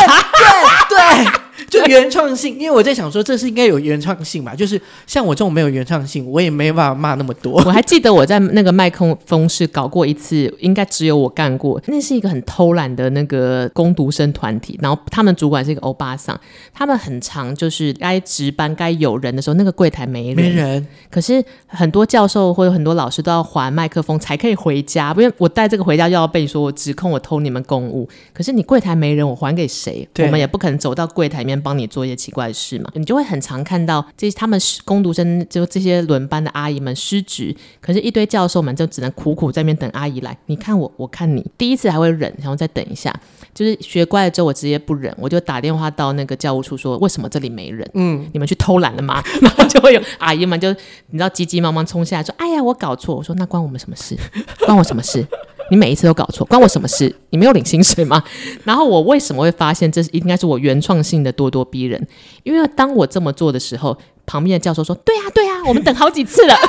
对。对就原创性，因为我在想说，这是应该有原创性吧？就是像我这种没有原创性，我也没办法骂那么多。我还记得我在那个麦克风室搞过一次，应该只有我干过。那是一个很偷懒的那个工读生团体，然后他们主管是一个欧巴桑，他们很常就是该值班该有人的时候，那个柜台没人。没人。可是很多教授或者很多老师都要还麦克风才可以回家，因为我带这个回家就要被说我指控我偷你们公务。可是你柜台没人，我还给谁？我们也不可能走到柜台里面。帮你做一些奇怪的事嘛，你就会很常看到这他们工读生就这些轮班的阿姨们失职，可是，一堆教授们就只能苦苦在那边等阿姨来。你看我，我看你，第一次还会忍，然后再等一下，就是学乖了之后，我直接不忍，我就打电话到那个教务处说，为什么这里没人？嗯，你们去偷懒了吗？然后就会有阿姨们就你知道急急忙忙冲下来说，哎呀，我搞错。我说那关我们什么事？关我什么事？你每一次都搞错，关我什么事？你没有领薪水吗？然后我为什么会发现这是应该是我原创性的咄咄逼人？因为当我这么做的时候，旁边的教授说：“对啊，对啊，我们等好几次了。”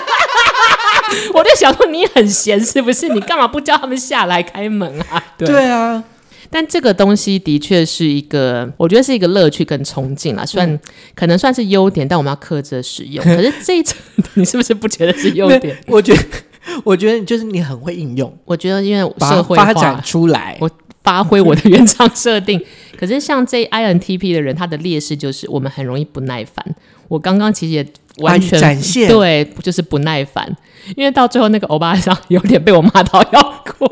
我就想说你很闲是不是？你干嘛不叫他们下来开门啊？对，对啊，但这个东西的确是一个，我觉得是一个乐趣跟冲劲啦，算、嗯、可能算是优点，但我们要克制使用。可是这一层，你是不是不觉得是优点？我觉得。我觉得就是你很会应用，我觉得因为社会发展出来，我发挥我的原创设定。可是像这 INTP 的人，他的劣势就是我们很容易不耐烦。我刚刚其实也完全展现。对，就是不耐烦，因为到最后那个欧巴桑 有点被我骂到要哭。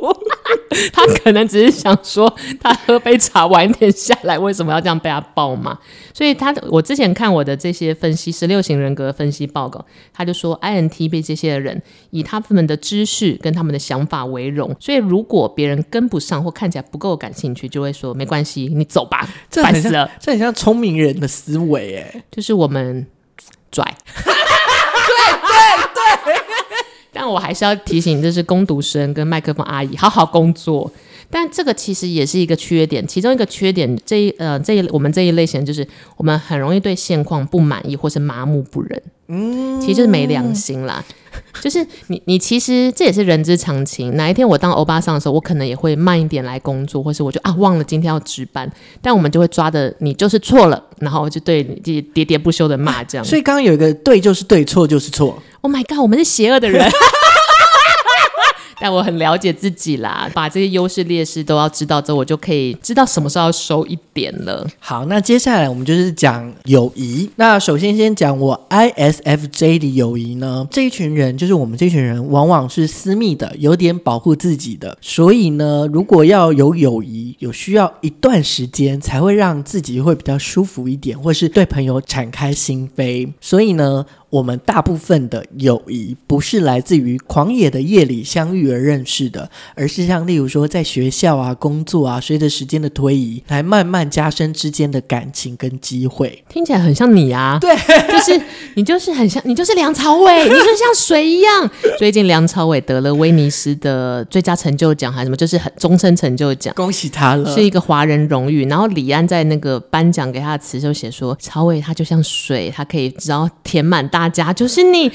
他可能只是想说，他喝杯茶晚一点下来，为什么要这样被他爆骂？所以他，我之前看我的这些分析十六型人格分析报告，他就说，INTP 这些人以他们的知识跟他们的想法为荣，所以如果别人跟不上或看起来不够感兴趣，就会说没关系，你走吧，这很像，这很像聪明人的思维，哎，就是我们拽，对对对。但我还是要提醒，就是工读生跟麦克风阿姨好好工作。但这个其实也是一个缺点，其中一个缺点，这一呃这一我们这一类型就是我们很容易对现况不满意或是麻木不仁。嗯，其实就是没良心啦。就是你你其实这也是人之常情。哪一天我当欧巴桑的时候，我可能也会慢一点来工作，或是我就啊忘了今天要值班，但我们就会抓的你就是错了，然后就对你就喋喋不休的骂这样。所以刚刚有一个对就是对，错就是错。Oh my god，我们是邪恶的人。但我很了解自己啦，把这些优势劣势都要知道之后，我就可以知道什么时候要收一点了。好，那接下来我们就是讲友谊。那首先先讲我 ISFJ 的友谊呢，这一群人就是我们这群人，往往是私密的，有点保护自己的。所以呢，如果要有友谊，有需要一段时间才会让自己会比较舒服一点，或是对朋友敞开心扉。所以呢。我们大部分的友谊不是来自于狂野的夜里相遇而认识的，而是像例如说在学校啊、工作啊，随着时间的推移，来慢慢加深之间的感情跟机会。听起来很像你啊，对，就是你就是很像你就是梁朝伟，你就像水一样。最近梁朝伟得了威尼斯的最佳成就奖还是什么，就是很终身成就奖，恭喜他了，是一个华人荣誉。然后李安在那个颁奖给他的词就写说，朝伟他就像水，他可以只要填满大。大家就是你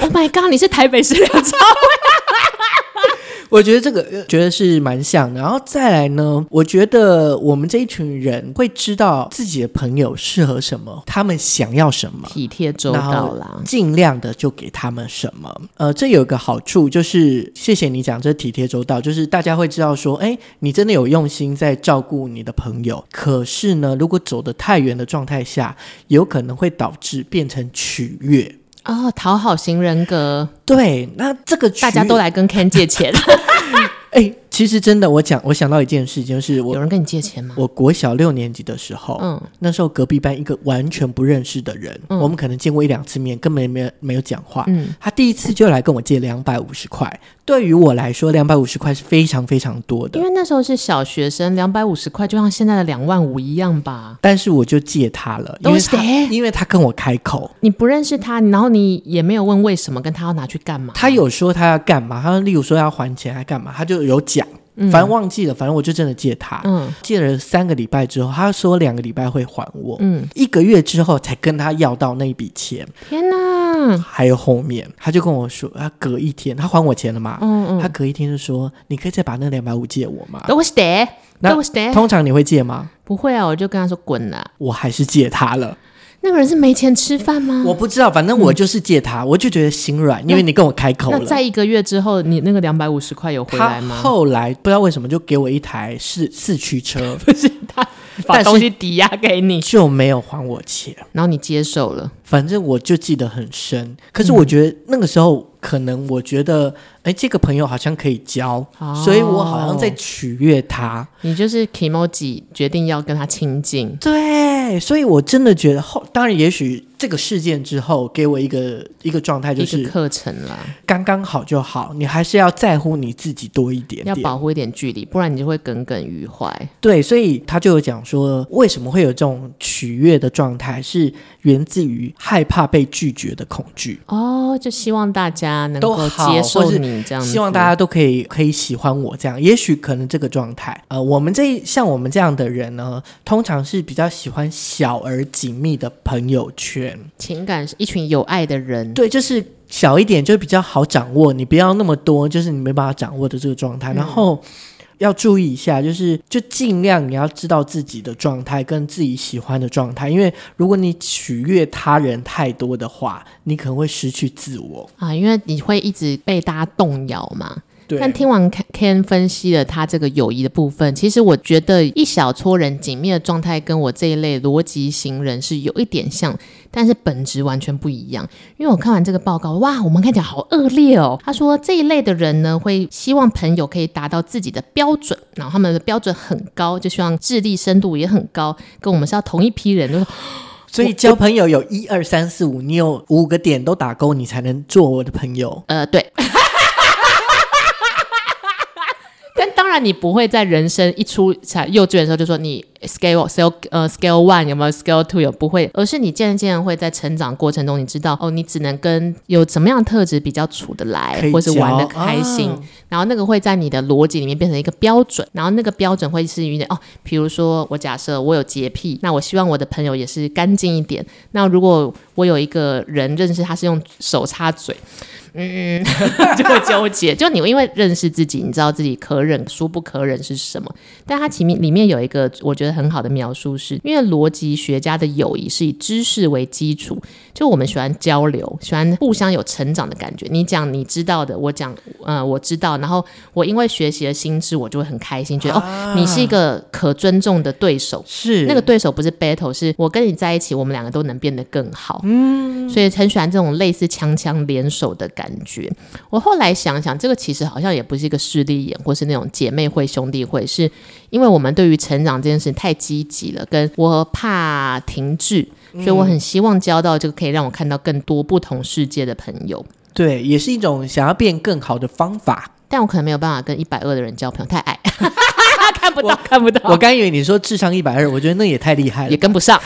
，Oh my God！你是台北市梁朝伟。我觉得这个觉得是蛮像的，然后再来呢，我觉得我们这一群人会知道自己的朋友适合什么，他们想要什么，体贴周到啦，尽量的就给他们什么。呃，这有一个好处就是，谢谢你讲这体贴周到，就是大家会知道说，哎，你真的有用心在照顾你的朋友。可是呢，如果走得太远的状态下，有可能会导致变成取悦。哦，讨好型人格，对，那这个大家都来跟 Ken 借钱。哎，其实真的，我讲，我想到一件事情，就是我有人跟你借钱吗？我国小六年级的时候，嗯，那时候隔壁班一个完全不认识的人，嗯、我们可能见过一两次面，根本没有没有讲话，嗯，他第一次就来跟我借两百五十块。对于我来说，两百五十块是非常非常多的，因为那时候是小学生，两百五十块就像现在的两万五一样吧。但是我就借他了，因为他因为他跟我开口，你不认识他，然后你也没有问为什么，跟他要拿去干嘛？他有说他要干嘛？他例如说要还钱还干嘛？他就有讲。反正忘记了，反正我就真的借他，嗯，借了三个礼拜之后，他说两个礼拜会还我，嗯，一个月之后才跟他要到那一笔钱，天哪！还有后面，他就跟我说，他隔一天他还我钱了嘛，嗯嗯，他隔一天就说，你可以再把那两百五借我吗？都是的，都是的。通常你会借吗？不会啊，我就跟他说滚了，我还是借他了。那个人是没钱吃饭吗？我不知道，反正我就是借他，嗯、我就觉得心软，因为你跟我开口了。那在一个月之后，你那个两百五十块有回来吗？后来不知道为什么就给我一台四四驱车，不是他把东西抵押给你，就没有还我钱，然后你接受了。反正我就记得很深，可是我觉得那个时候。嗯可能我觉得，哎，这个朋友好像可以交，哦、所以我好像在取悦他。你就是 Kimoji 决定要跟他亲近，对，所以我真的觉得后，当然也许。这个事件之后，给我一个一个状态，就是课程啦，刚刚好就好。你还是要在乎你自己多一点点，要保护一点距离，不然你就会耿耿于怀。对，所以他就有讲说，为什么会有这种取悦的状态，是源自于害怕被拒绝的恐惧。哦，就希望大家能够接受你这样，希望大家都可以可以喜欢我这样。也许可能这个状态，呃，我们这像我们这样的人呢，通常是比较喜欢小而紧密的朋友圈。情感是一群有爱的人，对，就是小一点就比较好掌握，你不要那么多，就是你没办法掌握的这个状态。嗯、然后要注意一下，就是就尽量你要知道自己的状态跟自己喜欢的状态，因为如果你取悦他人太多的话，你可能会失去自我啊，因为你会一直被大家动摇嘛。但听完 Ken 分析了他这个友谊的部分，其实我觉得一小撮人紧密的状态跟我这一类逻辑型人是有一点像，但是本质完全不一样。因为我看完这个报告，哇，我们看起来好恶劣哦。他说这一类的人呢，会希望朋友可以达到自己的标准，然后他们的标准很高，就希望智力深度也很高，跟我们是要同一批人。就是、所以交朋友有一二三四五，你有五个点都打勾，你才能做我的朋友。呃，对。当然，你不会在人生一出才幼稚园的时候就说你 scale scale 呃 scale one 有没有 scale two 有不会，而是你渐渐会在成长过程中，你知道哦，你只能跟有什么样特质比较处得来，或是玩得开心，啊、然后那个会在你的逻辑里面变成一个标准，然后那个标准会是有点哦，比如说我假设我有洁癖，那我希望我的朋友也是干净一点。那如果我有一个人认识他是用手擦嘴。嗯，就会纠结。就你因为认识自己，你知道自己可忍孰不可忍是什么。但它前面里面有一个，我觉得得很好的描述是，因为逻辑学家的友谊是以知识为基础，就我们喜欢交流，喜欢互相有成长的感觉。你讲你知道的，我讲呃我知道，然后我因为学习了新知，我就会很开心，觉得、啊、哦你是一个可尊重的对手，是那个对手不是 battle，是我跟你在一起，我们两个都能变得更好。嗯，所以很喜欢这种类似强强联手的感觉。我后来想想，这个其实好像也不是一个势利眼，或是那种姐妹会、兄弟会，是因为我们对于成长这件事情太积极了，跟我怕停滞，所以我很希望交到这个可以让我看到更多不同世界的朋友。对，也是一种想要变更好的方法。但我可能没有办法跟一百二的人交朋友，太矮，看不到，看不到。我刚以为你说智商一百二，我觉得那也太厉害了，也跟不上。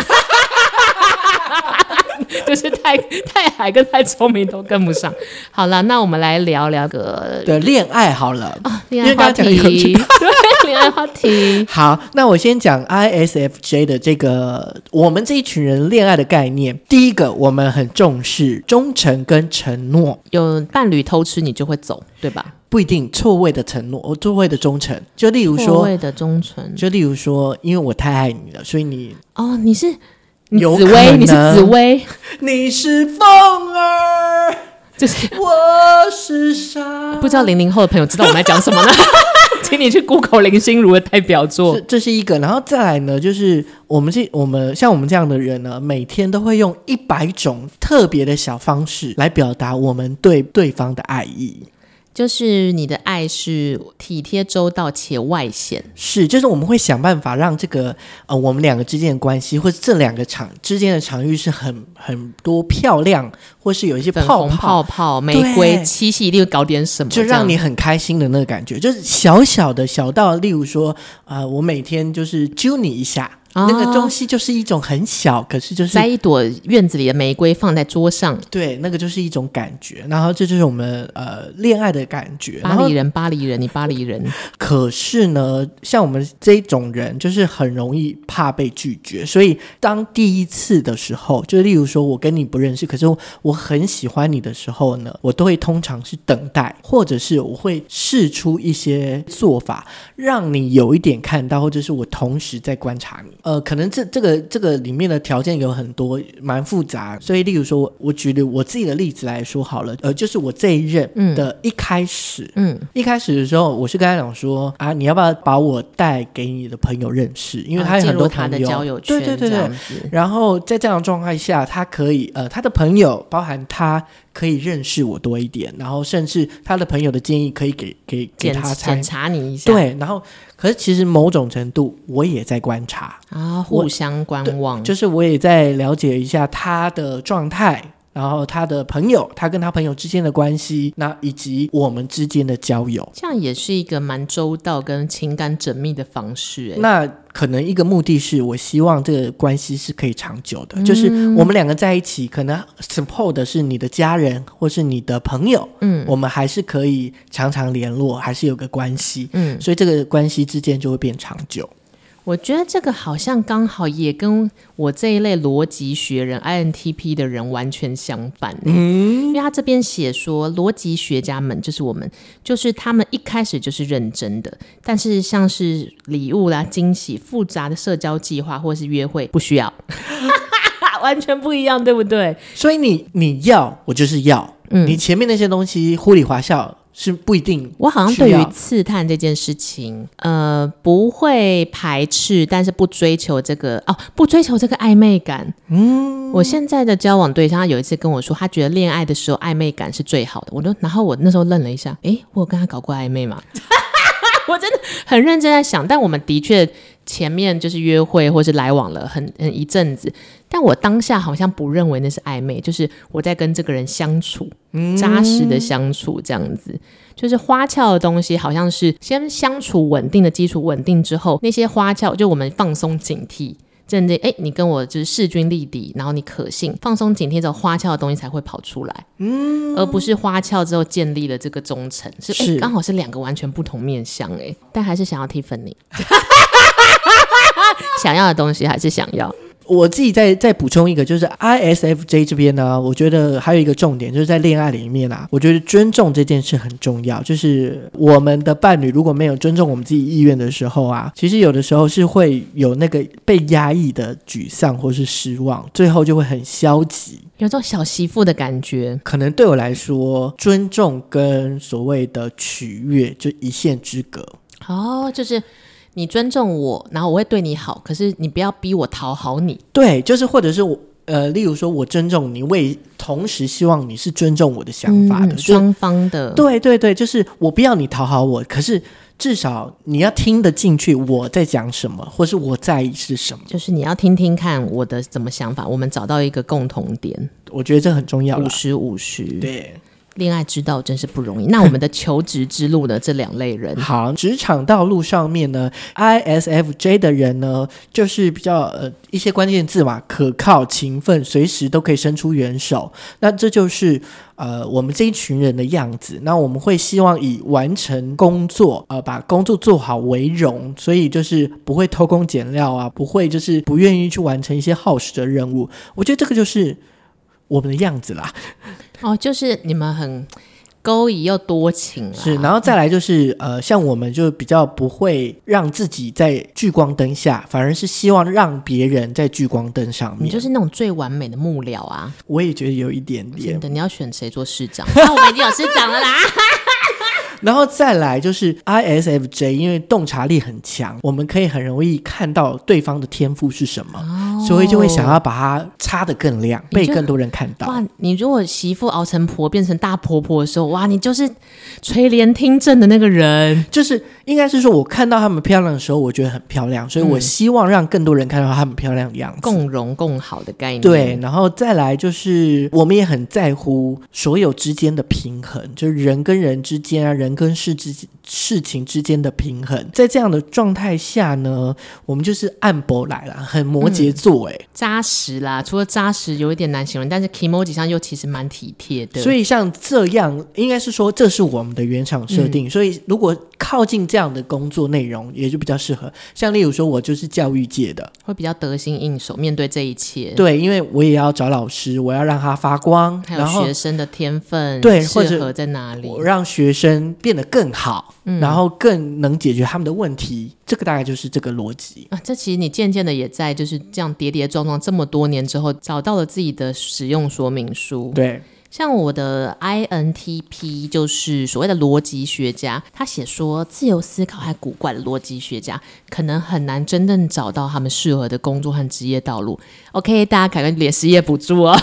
就是太太矮跟太聪明都跟不上。好了，那我们来聊聊个的恋爱好了啊，恋爱话题，对，恋爱话题。好，那我先讲 ISFJ 的这个我们这一群人恋爱的概念。第一个，我们很重视忠诚跟承诺。有伴侣偷吃，你就会走，对吧？不一定，错位的承诺，我错位的忠诚。就例如说，错位的忠诚。就例如说，因为我太爱你了，所以你哦，你是。紫薇，你是紫薇，你是风儿，就是我是沙。不知道零零后的朋友知道我们在讲什么呢？请你去 Google 林心如的代表作，这是一个。然后再来呢，就是我们这我们像我们这样的人呢，每天都会用一百种特别的小方式来表达我们对对方的爱意。就是你的爱是体贴周到且外显，是，就是我们会想办法让这个呃我们两个之间的关系，或者这两个场之间的场域是很很多漂亮，或是有一些泡泡泡泡玫瑰七夕，一定会搞点什么，就让你很开心的那个感觉，就是小小的小到，例如说啊、呃，我每天就是揪你一下。那个东西就是一种很小，可是就是摘一朵院子里的玫瑰放在桌上，对，那个就是一种感觉。然后这就是我们呃恋爱的感觉。巴黎人，巴黎人，你巴黎人。可是呢，像我们这种人，就是很容易怕被拒绝。所以当第一次的时候，就例如说我跟你不认识，可是我很喜欢你的时候呢，我都会通常是等待，或者是我会试出一些做法，让你有一点看到，或者是我同时在观察你。呃，可能这这个这个里面的条件有很多，蛮复杂。所以，例如说，我我举了我自己的例子来说好了。呃，就是我这一任的一开始，嗯，一开始的时候，我是跟他讲说啊，你要不要把我带给你的朋友认识？因为他有很多朋友，啊、他的交友圈，对对对对。然后在这样的状态下，他可以呃，他的朋友包含他。可以认识我多一点，然后甚至他的朋友的建议可以给给给他检查你一下。对，然后可是其实某种程度我也在观察啊，互相观望，就是我也在了解一下他的状态。然后他的朋友，他跟他朋友之间的关系，那以及我们之间的交友，这样也是一个蛮周到跟情感缜密的方式。那可能一个目的是我希望这个关系是可以长久的，嗯、就是我们两个在一起，可能 support 的是你的家人或是你的朋友，嗯，我们还是可以常常联络，还是有个关系，嗯，所以这个关系之间就会变长久。我觉得这个好像刚好也跟我这一类逻辑学人 INTP 的人完全相反。嗯，因为他这边写说，逻辑学家们就是我们，就是他们一开始就是认真的，但是像是礼物啦、惊喜、复杂的社交计划或是约会不需要，完全不一样，对不对？所以你你要我就是要，嗯，你前面那些东西糊里滑笑。是不一定，我好像对于刺探这件事情，呃，不会排斥，但是不追求这个哦，不追求这个暧昧感。嗯，我现在的交往对象，他有一次跟我说，他觉得恋爱的时候暧昧感是最好的。我就，然后我那时候愣了一下，诶，我有跟他搞过暧昧吗？我真的很认真在想，但我们的确前面就是约会或是来往了很很一阵子，但我当下好像不认为那是暧昧，就是我在跟这个人相处，扎实的相处这样子，就是花俏的东西，好像是先相处稳定的基础稳定之后，那些花俏就我们放松警惕。真的，哎，你跟我就是势均力敌，然后你可信，放松警惕之后，花俏的东西才会跑出来，嗯，而不是花俏之后建立了这个忠诚，是，是。刚好是两个完全不同面向，哎，但还是想要 Tiffany，想要的东西还是想要。我自己再再补充一个，就是 ISFJ 这边呢，我觉得还有一个重点，就是在恋爱里面啊，我觉得尊重这件事很重要。就是我们的伴侣如果没有尊重我们自己意愿的时候啊，其实有的时候是会有那个被压抑的沮丧或是失望，最后就会很消极，有种小媳妇的感觉。可能对我来说，尊重跟所谓的取悦就一线之隔。哦，就是。你尊重我，然后我会对你好，可是你不要逼我讨好你。对，就是或者是我，呃，例如说我尊重你，我也同时希望你是尊重我的想法的，嗯、双方的。对对对，就是我不要你讨好我，可是至少你要听得进去我在讲什么，或是我在意是什么。就是你要听听看我的怎么想法，我们找到一个共同点，我觉得这很重要。五十五十，对。恋爱之道真是不容易。那我们的求职之路呢？这两类人，好，职场道路上面呢，ISFJ 的人呢，就是比较呃一些关键字嘛，可靠、勤奋，随时都可以伸出援手。那这就是呃我们这一群人的样子。那我们会希望以完成工作，呃，把工作做好为荣，所以就是不会偷工减料啊，不会就是不愿意去完成一些耗时的任务。我觉得这个就是我们的样子啦。哦，就是你们很勾引又多情啊，是，然后再来就是呃，像我们就比较不会让自己在聚光灯下，反而是希望让别人在聚光灯上面。你就是那种最完美的幕僚啊！我也觉得有一点点。真的，你要选谁做市长？那我们已经有市长了啦。然后再来就是 ISFJ，因为洞察力很强，我们可以很容易看到对方的天赋是什么，哦、所以就会想要把它擦得更亮，被更多人看到。哇，你如果媳妇熬成婆变成大婆婆的时候，哇，你就是垂帘听政的那个人。就是应该是说，我看到她们漂亮的时候，我觉得很漂亮，所以我希望让更多人看到她们漂亮的样子，共荣共好的概念。对，然后再来就是我们也很在乎所有之间的平衡，就是人跟人之间啊，人。跟事之事情之间的平衡，在这样的状态下呢，我们就是按波来了，很摩羯座哎，扎、嗯、实啦。除了扎实有一点难形容，但是 Kimoji 上又其实蛮体贴的。所以像这样，应该是说这是我们的原厂设定。嗯、所以如果靠近这样的工作内容，也就比较适合。像例如说，我就是教育界的，会比较得心应手，面对这一切。对，因为我也要找老师，我要让他发光，还有学生的天分，对，适合在哪里？我让学生变得更好，嗯、然后更能解决他们的问题，这个大概就是这个逻辑啊。这其实你渐渐的也在就是这样跌跌撞撞这么多年之后，找到了自己的使用说明书。对，像我的 INTP 就是所谓的逻辑学家，他写说自由思考还古怪的逻辑学家可能很难真正找到他们适合的工作和职业道路。OK，大家赶快领失业补助哦。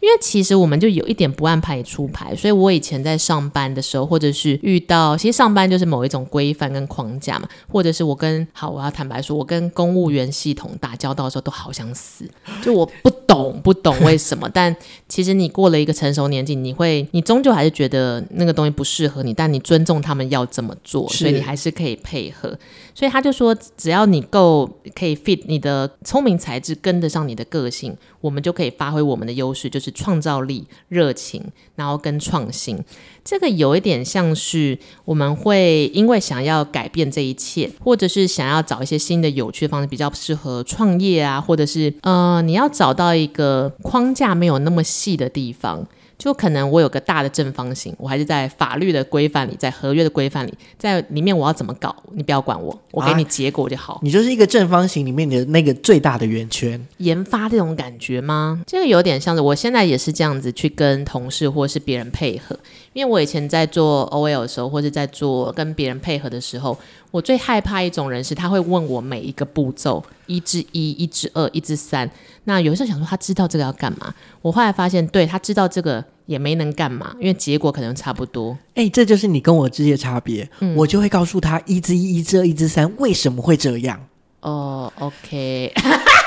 因为其实我们就有一点不按牌出牌，所以我以前在上班的时候，或者是遇到，其实上班就是某一种规范跟框架嘛，或者是我跟好，我要坦白说，我跟公务员系统打交道的时候都好想死，就我不懂不懂为什么，但其实你过了一个成熟年纪，你会你终究还是觉得那个东西不适合你，但你尊重他们要这么做，所以你还是可以配合。所以他就说，只要你够可以 fit 你的聪明才智跟得上你的个性，我们就可以发挥我们的优势，就是创造力、热情，然后跟创新。这个有一点像是我们会因为想要改变这一切，或者是想要找一些新的有趣的方式，比较适合创业啊，或者是呃，你要找到一个框架没有那么细的地方。就可能我有个大的正方形，我还是在法律的规范里，在合约的规范里，在里面我要怎么搞，你不要管我，我给你结果就好。啊，你就是一个正方形里面的那个最大的圆圈。研发这种感觉吗？这个有点像是我现在也是这样子去跟同事或是别人配合，因为我以前在做 OL 的时候，或者在做跟别人配合的时候。我最害怕一种人是，他会问我每一个步骤，一至一，一至二，一至三。那有时候想说，他知道这个要干嘛？我后来发现，对，他知道这个也没能干嘛，因为结果可能差不多。哎、欸，这就是你跟我之间的差别。嗯、我就会告诉他一至一，一至二，一至三，为什么会这样？哦，OK，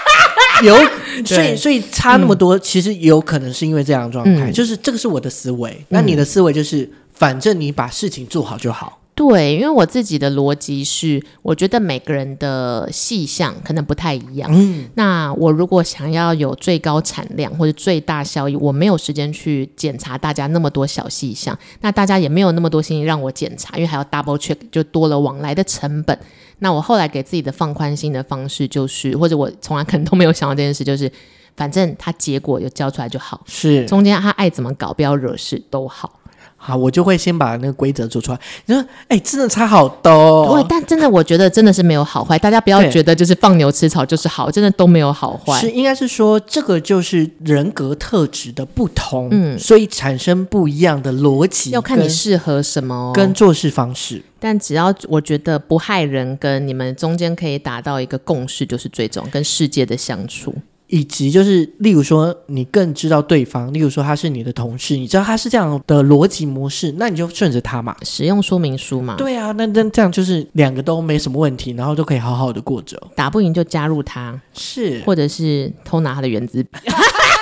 有，所以所以差那么多，嗯、其实有可能是因为这样的状态，嗯、就是这个是我的思维。那你的思维就是，反正你把事情做好就好。对，因为我自己的逻辑是，我觉得每个人的细项可能不太一样。嗯，那我如果想要有最高产量或者最大效益，我没有时间去检查大家那么多小细项，那大家也没有那么多心情让我检查，因为还要 double check，就多了往来的成本。那我后来给自己的放宽心的方式就是，或者我从来可能都没有想到这件事，就是反正他结果有交出来就好，是中间他爱怎么搞，不要惹事都好。好，我就会先把那个规则做出来。你说，哎、欸，真的差好多。对，但真的，我觉得真的是没有好坏。大家不要觉得就是放牛吃草就是好，真的都没有好坏。是，应该是说这个就是人格特质的不同，嗯，所以产生不一样的逻辑。要看你适合什么跟做事方式。但只要我觉得不害人，跟你们中间可以达到一个共识，就是最重要，跟世界的相处。以及就是，例如说，你更知道对方，例如说他是你的同事，你知道他是这样的逻辑模式，那你就顺着他嘛，使用说明书嘛。对啊，那那这样就是两个都没什么问题，然后都可以好好的过着。打不赢就加入他，是，或者是偷拿他的原子笔。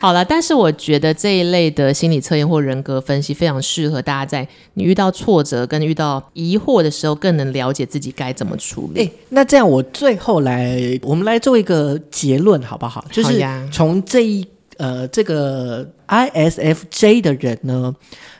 好了，但是我觉得这一类的心理测验或人格分析非常适合大家在你遇到挫折跟遇到疑惑的时候，更能了解自己该怎么处理。欸，那这样我最后来，我们来做一个结论好不好？就是从这一呃这个 ISFJ 的人呢，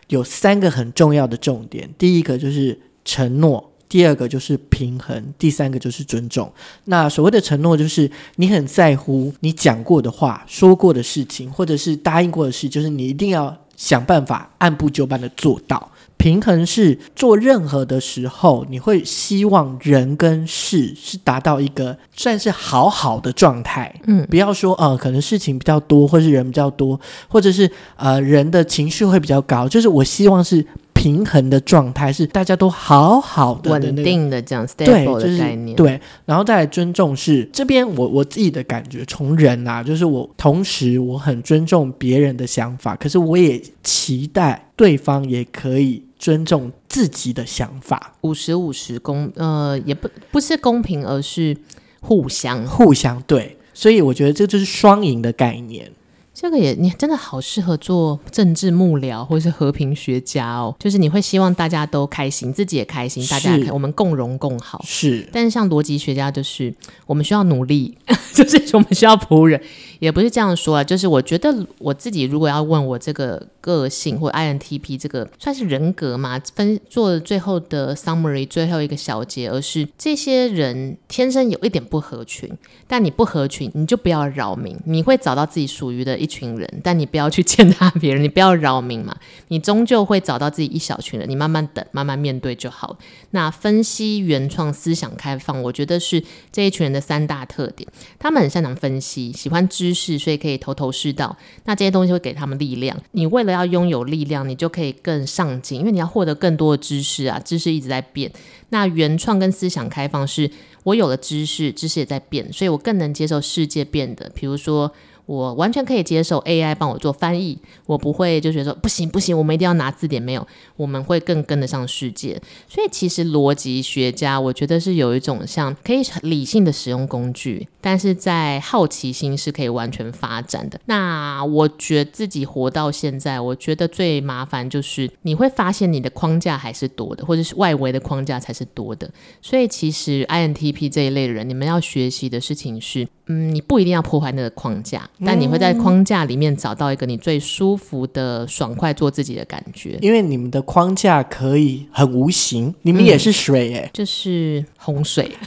有三个很重要的重点。第一个就是承诺。第二个就是平衡，第三个就是尊重。那所谓的承诺，就是你很在乎你讲过的话、说过的事情，或者是答应过的事，就是你一定要想办法按部就班的做到。平衡是做任何的时候，你会希望人跟事是达到一个算是好好的状态。嗯，不要说呃，可能事情比较多，或是人比较多，或者是呃人的情绪会比较高。就是我希望是。平衡的状态是大家都好好的、稳定的这样 stable 的概念，对，然后再来尊重是这边我我自己的感觉，从人啊，就是我同时我很尊重别人的想法，可是我也期待对方也可以尊重自己的想法，五十五十公呃也不不是公平，而是互相。互相对，所以我觉得这就是双赢的概念。这个也你真的好适合做政治幕僚或者是和平学家哦，就是你会希望大家都开心，自己也开心，大家也开，我们共荣共好。是，但是像逻辑学家就是我们需要努力，就是我们需要仆人。也不是这样说啊，就是我觉得我自己如果要问我这个个性或 INTP 这个算是人格嘛，分做最后的 summary 最后一个小结，而是这些人天生有一点不合群，但你不合群，你就不要扰民，你会找到自己属于的一群人，但你不要去践踏别人，你不要扰民嘛，你终究会找到自己一小群人，你慢慢等，慢慢面对就好。那分析、原创、思想开放，我觉得是这一群人的三大特点，他们很擅长分析，喜欢知。知识，所以可以头头是道。那这些东西会给他们力量。你为了要拥有力量，你就可以更上进，因为你要获得更多的知识啊。知识一直在变。那原创跟思想开放是，我有了知识，知识也在变，所以我更能接受世界变的。比如说。我完全可以接受 AI 帮我做翻译，我不会就觉得说不行不行，我们一定要拿字典。没有，我们会更跟得上世界。所以其实逻辑学家，我觉得是有一种像可以理性的使用工具，但是在好奇心是可以完全发展的。那我觉得自己活到现在，我觉得最麻烦就是你会发现你的框架还是多的，或者是外围的框架才是多的。所以其实 INTP 这一类的人，你们要学习的事情是，嗯，你不一定要破坏那个框架。但你会在框架里面找到一个你最舒服的、爽快做自己的感觉，因为你们的框架可以很无形，你们也是水哎、欸嗯，就是洪水。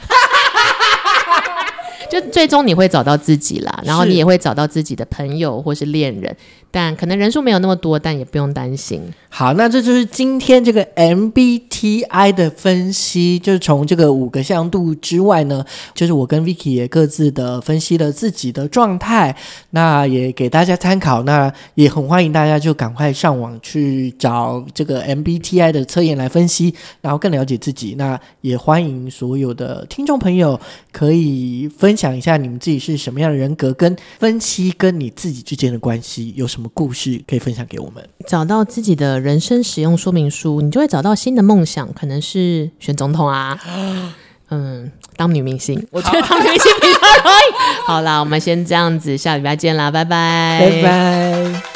就最终你会找到自己啦，然后你也会找到自己的朋友或是恋人，但可能人数没有那么多，但也不用担心。好，那这就是今天这个 MBTI 的分析，就是从这个五个向度之外呢，就是我跟 Vicky 也各自的分析了自己的状态，那也给大家参考，那也很欢迎大家就赶快上网去找这个 MBTI 的测验来分析，然后更了解自己。那也欢迎所有的听众朋友可以分享。一下你们自己是什么样的人格，跟分析跟你自己之间的关系有什么么故事可以分享给我们？找到自己的人生使用说明书，你就会找到新的梦想，可能是选总统啊，嗯，当女明星，我觉 得当女明星比较容易。好啦，我们先这样子，下礼拜见啦，拜拜，拜拜。